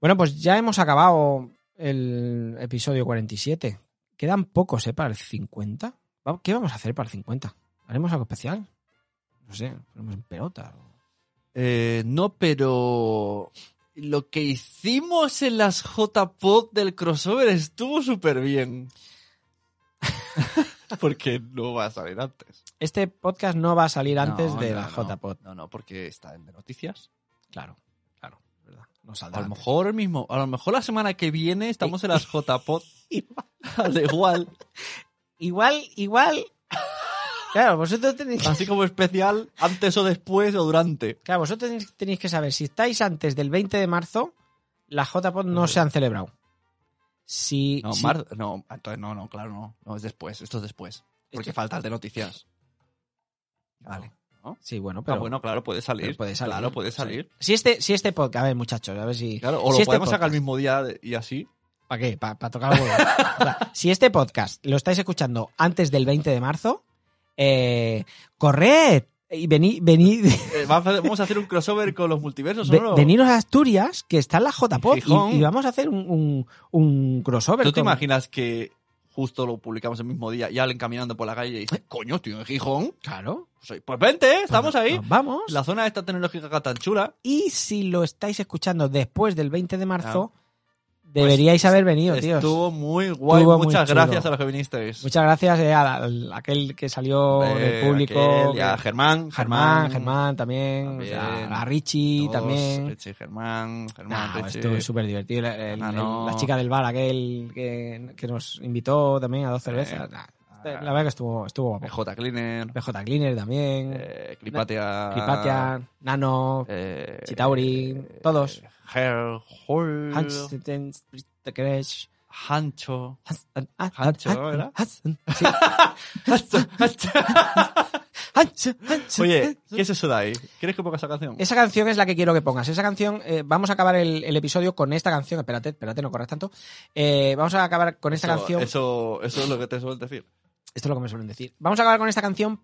Bueno, pues ya hemos acabado el episodio 47. Quedan pocos, ¿eh? Para el 50. ¿Qué vamos a hacer para el 50? ¿Haremos algo especial? No sé, ponemos en pelota. Eh, no, pero lo que hicimos en las JPod del crossover estuvo súper bien. porque no va a salir antes. Este podcast no va a salir antes No, de no, la. JPod. No, no, porque está en de noticias. Claro, claro, verdad. No A lo antes. mejor el mismo, a lo mejor la semana que viene estamos en las JPod. Al igual. Igual, igual. Claro, vosotros tenéis, Así como especial, antes o después o durante. claro, vosotros tenéis, que saber, si estáis antes del 20 de marzo, las JPod no se han celebrado. Si, No, si- mar- no, entonces no, no, claro, no. No, es después, esto es después. Porque Esto- falta el de noticias. Vale. ¿no? Sí, bueno, Ah, pero, bueno, claro, puede salir. puede salir. Claro, puede salir. Si este, si este podcast, a ver, muchachos, a ver si. Claro, o si lo este podemos sacar podcast- el mismo día y así. ¿Para qué? ¿Para tocar el huevo? O sea, si este podcast lo estáis escuchando antes del 20 de marzo, eh, corred y venid, venid, Eh, vamos a- hacer un crossover con los multiversos, ve- ¿o no? veniros a Asturias, que está en la JPod, y, y vamos a hacer un, un, un crossover. ¿Tú te con- imaginas que justo lo publicamos el mismo día y alguien caminando por la calle y dice, coño, estoy en Gijón? Claro. Pues, pues vente, estamos Pues ahí. vamos. La zona esta tecnológica tan chula. Y si lo estáis escuchando después del 20 de marzo, deberíais haber venido, tíos. Estuvo muy guay. Estuvo Muchas gracias a los que vinisteis. Muchas gracias eh, a, aquel que salió Eh, del público. aquel, y a Germán. Germán, Germán también, También. a, a Richie todos, también. Richie, Germán, Germán, Nah, Richie. estuvo súper divertido. El- el- Ah, no. el- la chica del bar, aquel que, que nos invitó también a dos cervezas. Eh, Nah, este, la verdad que estuvo, estuvo guapo. PJ Cleaner. PJ Cleaner también. Eh, Clipatia. Clipatia, Nano, eh, Chitauri, eh, todos. Hancho. Hans- ah, ah, Hancho, ah. Hans- sí. Oye, ¿qué es eso de ahí? ¿Quieres que ponga esa canción? Esa canción es la que quiero que pongas. Esa canción, eh, vamos a acabar el, el episodio con esta canción. Espérate, espérate, no corras tanto. Eh, vamos a acabar con esta Eso- canción. Eso, eso es lo que te suelen decir. Esto es lo que me suelen decir. Vamos a acabar con esta canción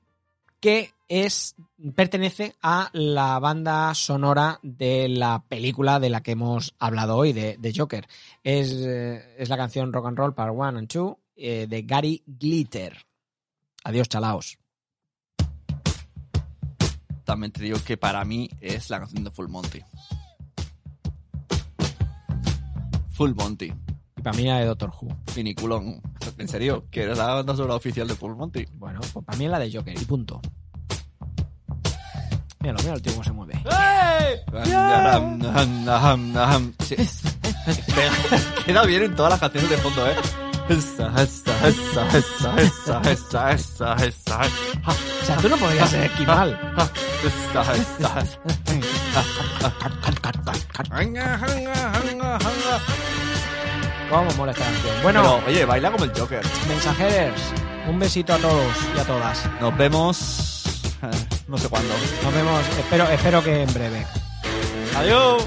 que es pertenece a la banda sonora de la película de la que hemos hablado hoy, de, de Joker. Es, eh, es la canción Rock and Roll Part 1 and 2 eh, de Gary Glitter. Adiós, chalaos. También te digo que para mí es la canción de Full Monty. Full Monty. Para mí la de Doctor Who. Finiculón. ¿En serio? ¿Que eres la banda sonora oficial de Full Monty? Bueno, pues para mí es la de Joker y punto. Míralo, mira el tío cómo se mueve. Sí. Queda bien en todas las canciones de fondo, ¿eh? Esa, esa, esa, esa, esa, esa, esa, esa, O sea, tú no podrías ser esquimal. esa, esa. ¿Cómo mola esta canción? Bueno, Pero, oye, baila como el Joker. mensajeros, un besito a todos y a todas. Nos vemos. eh, no sé cuándo. Nos vemos, espero, espero que en breve. Adiós.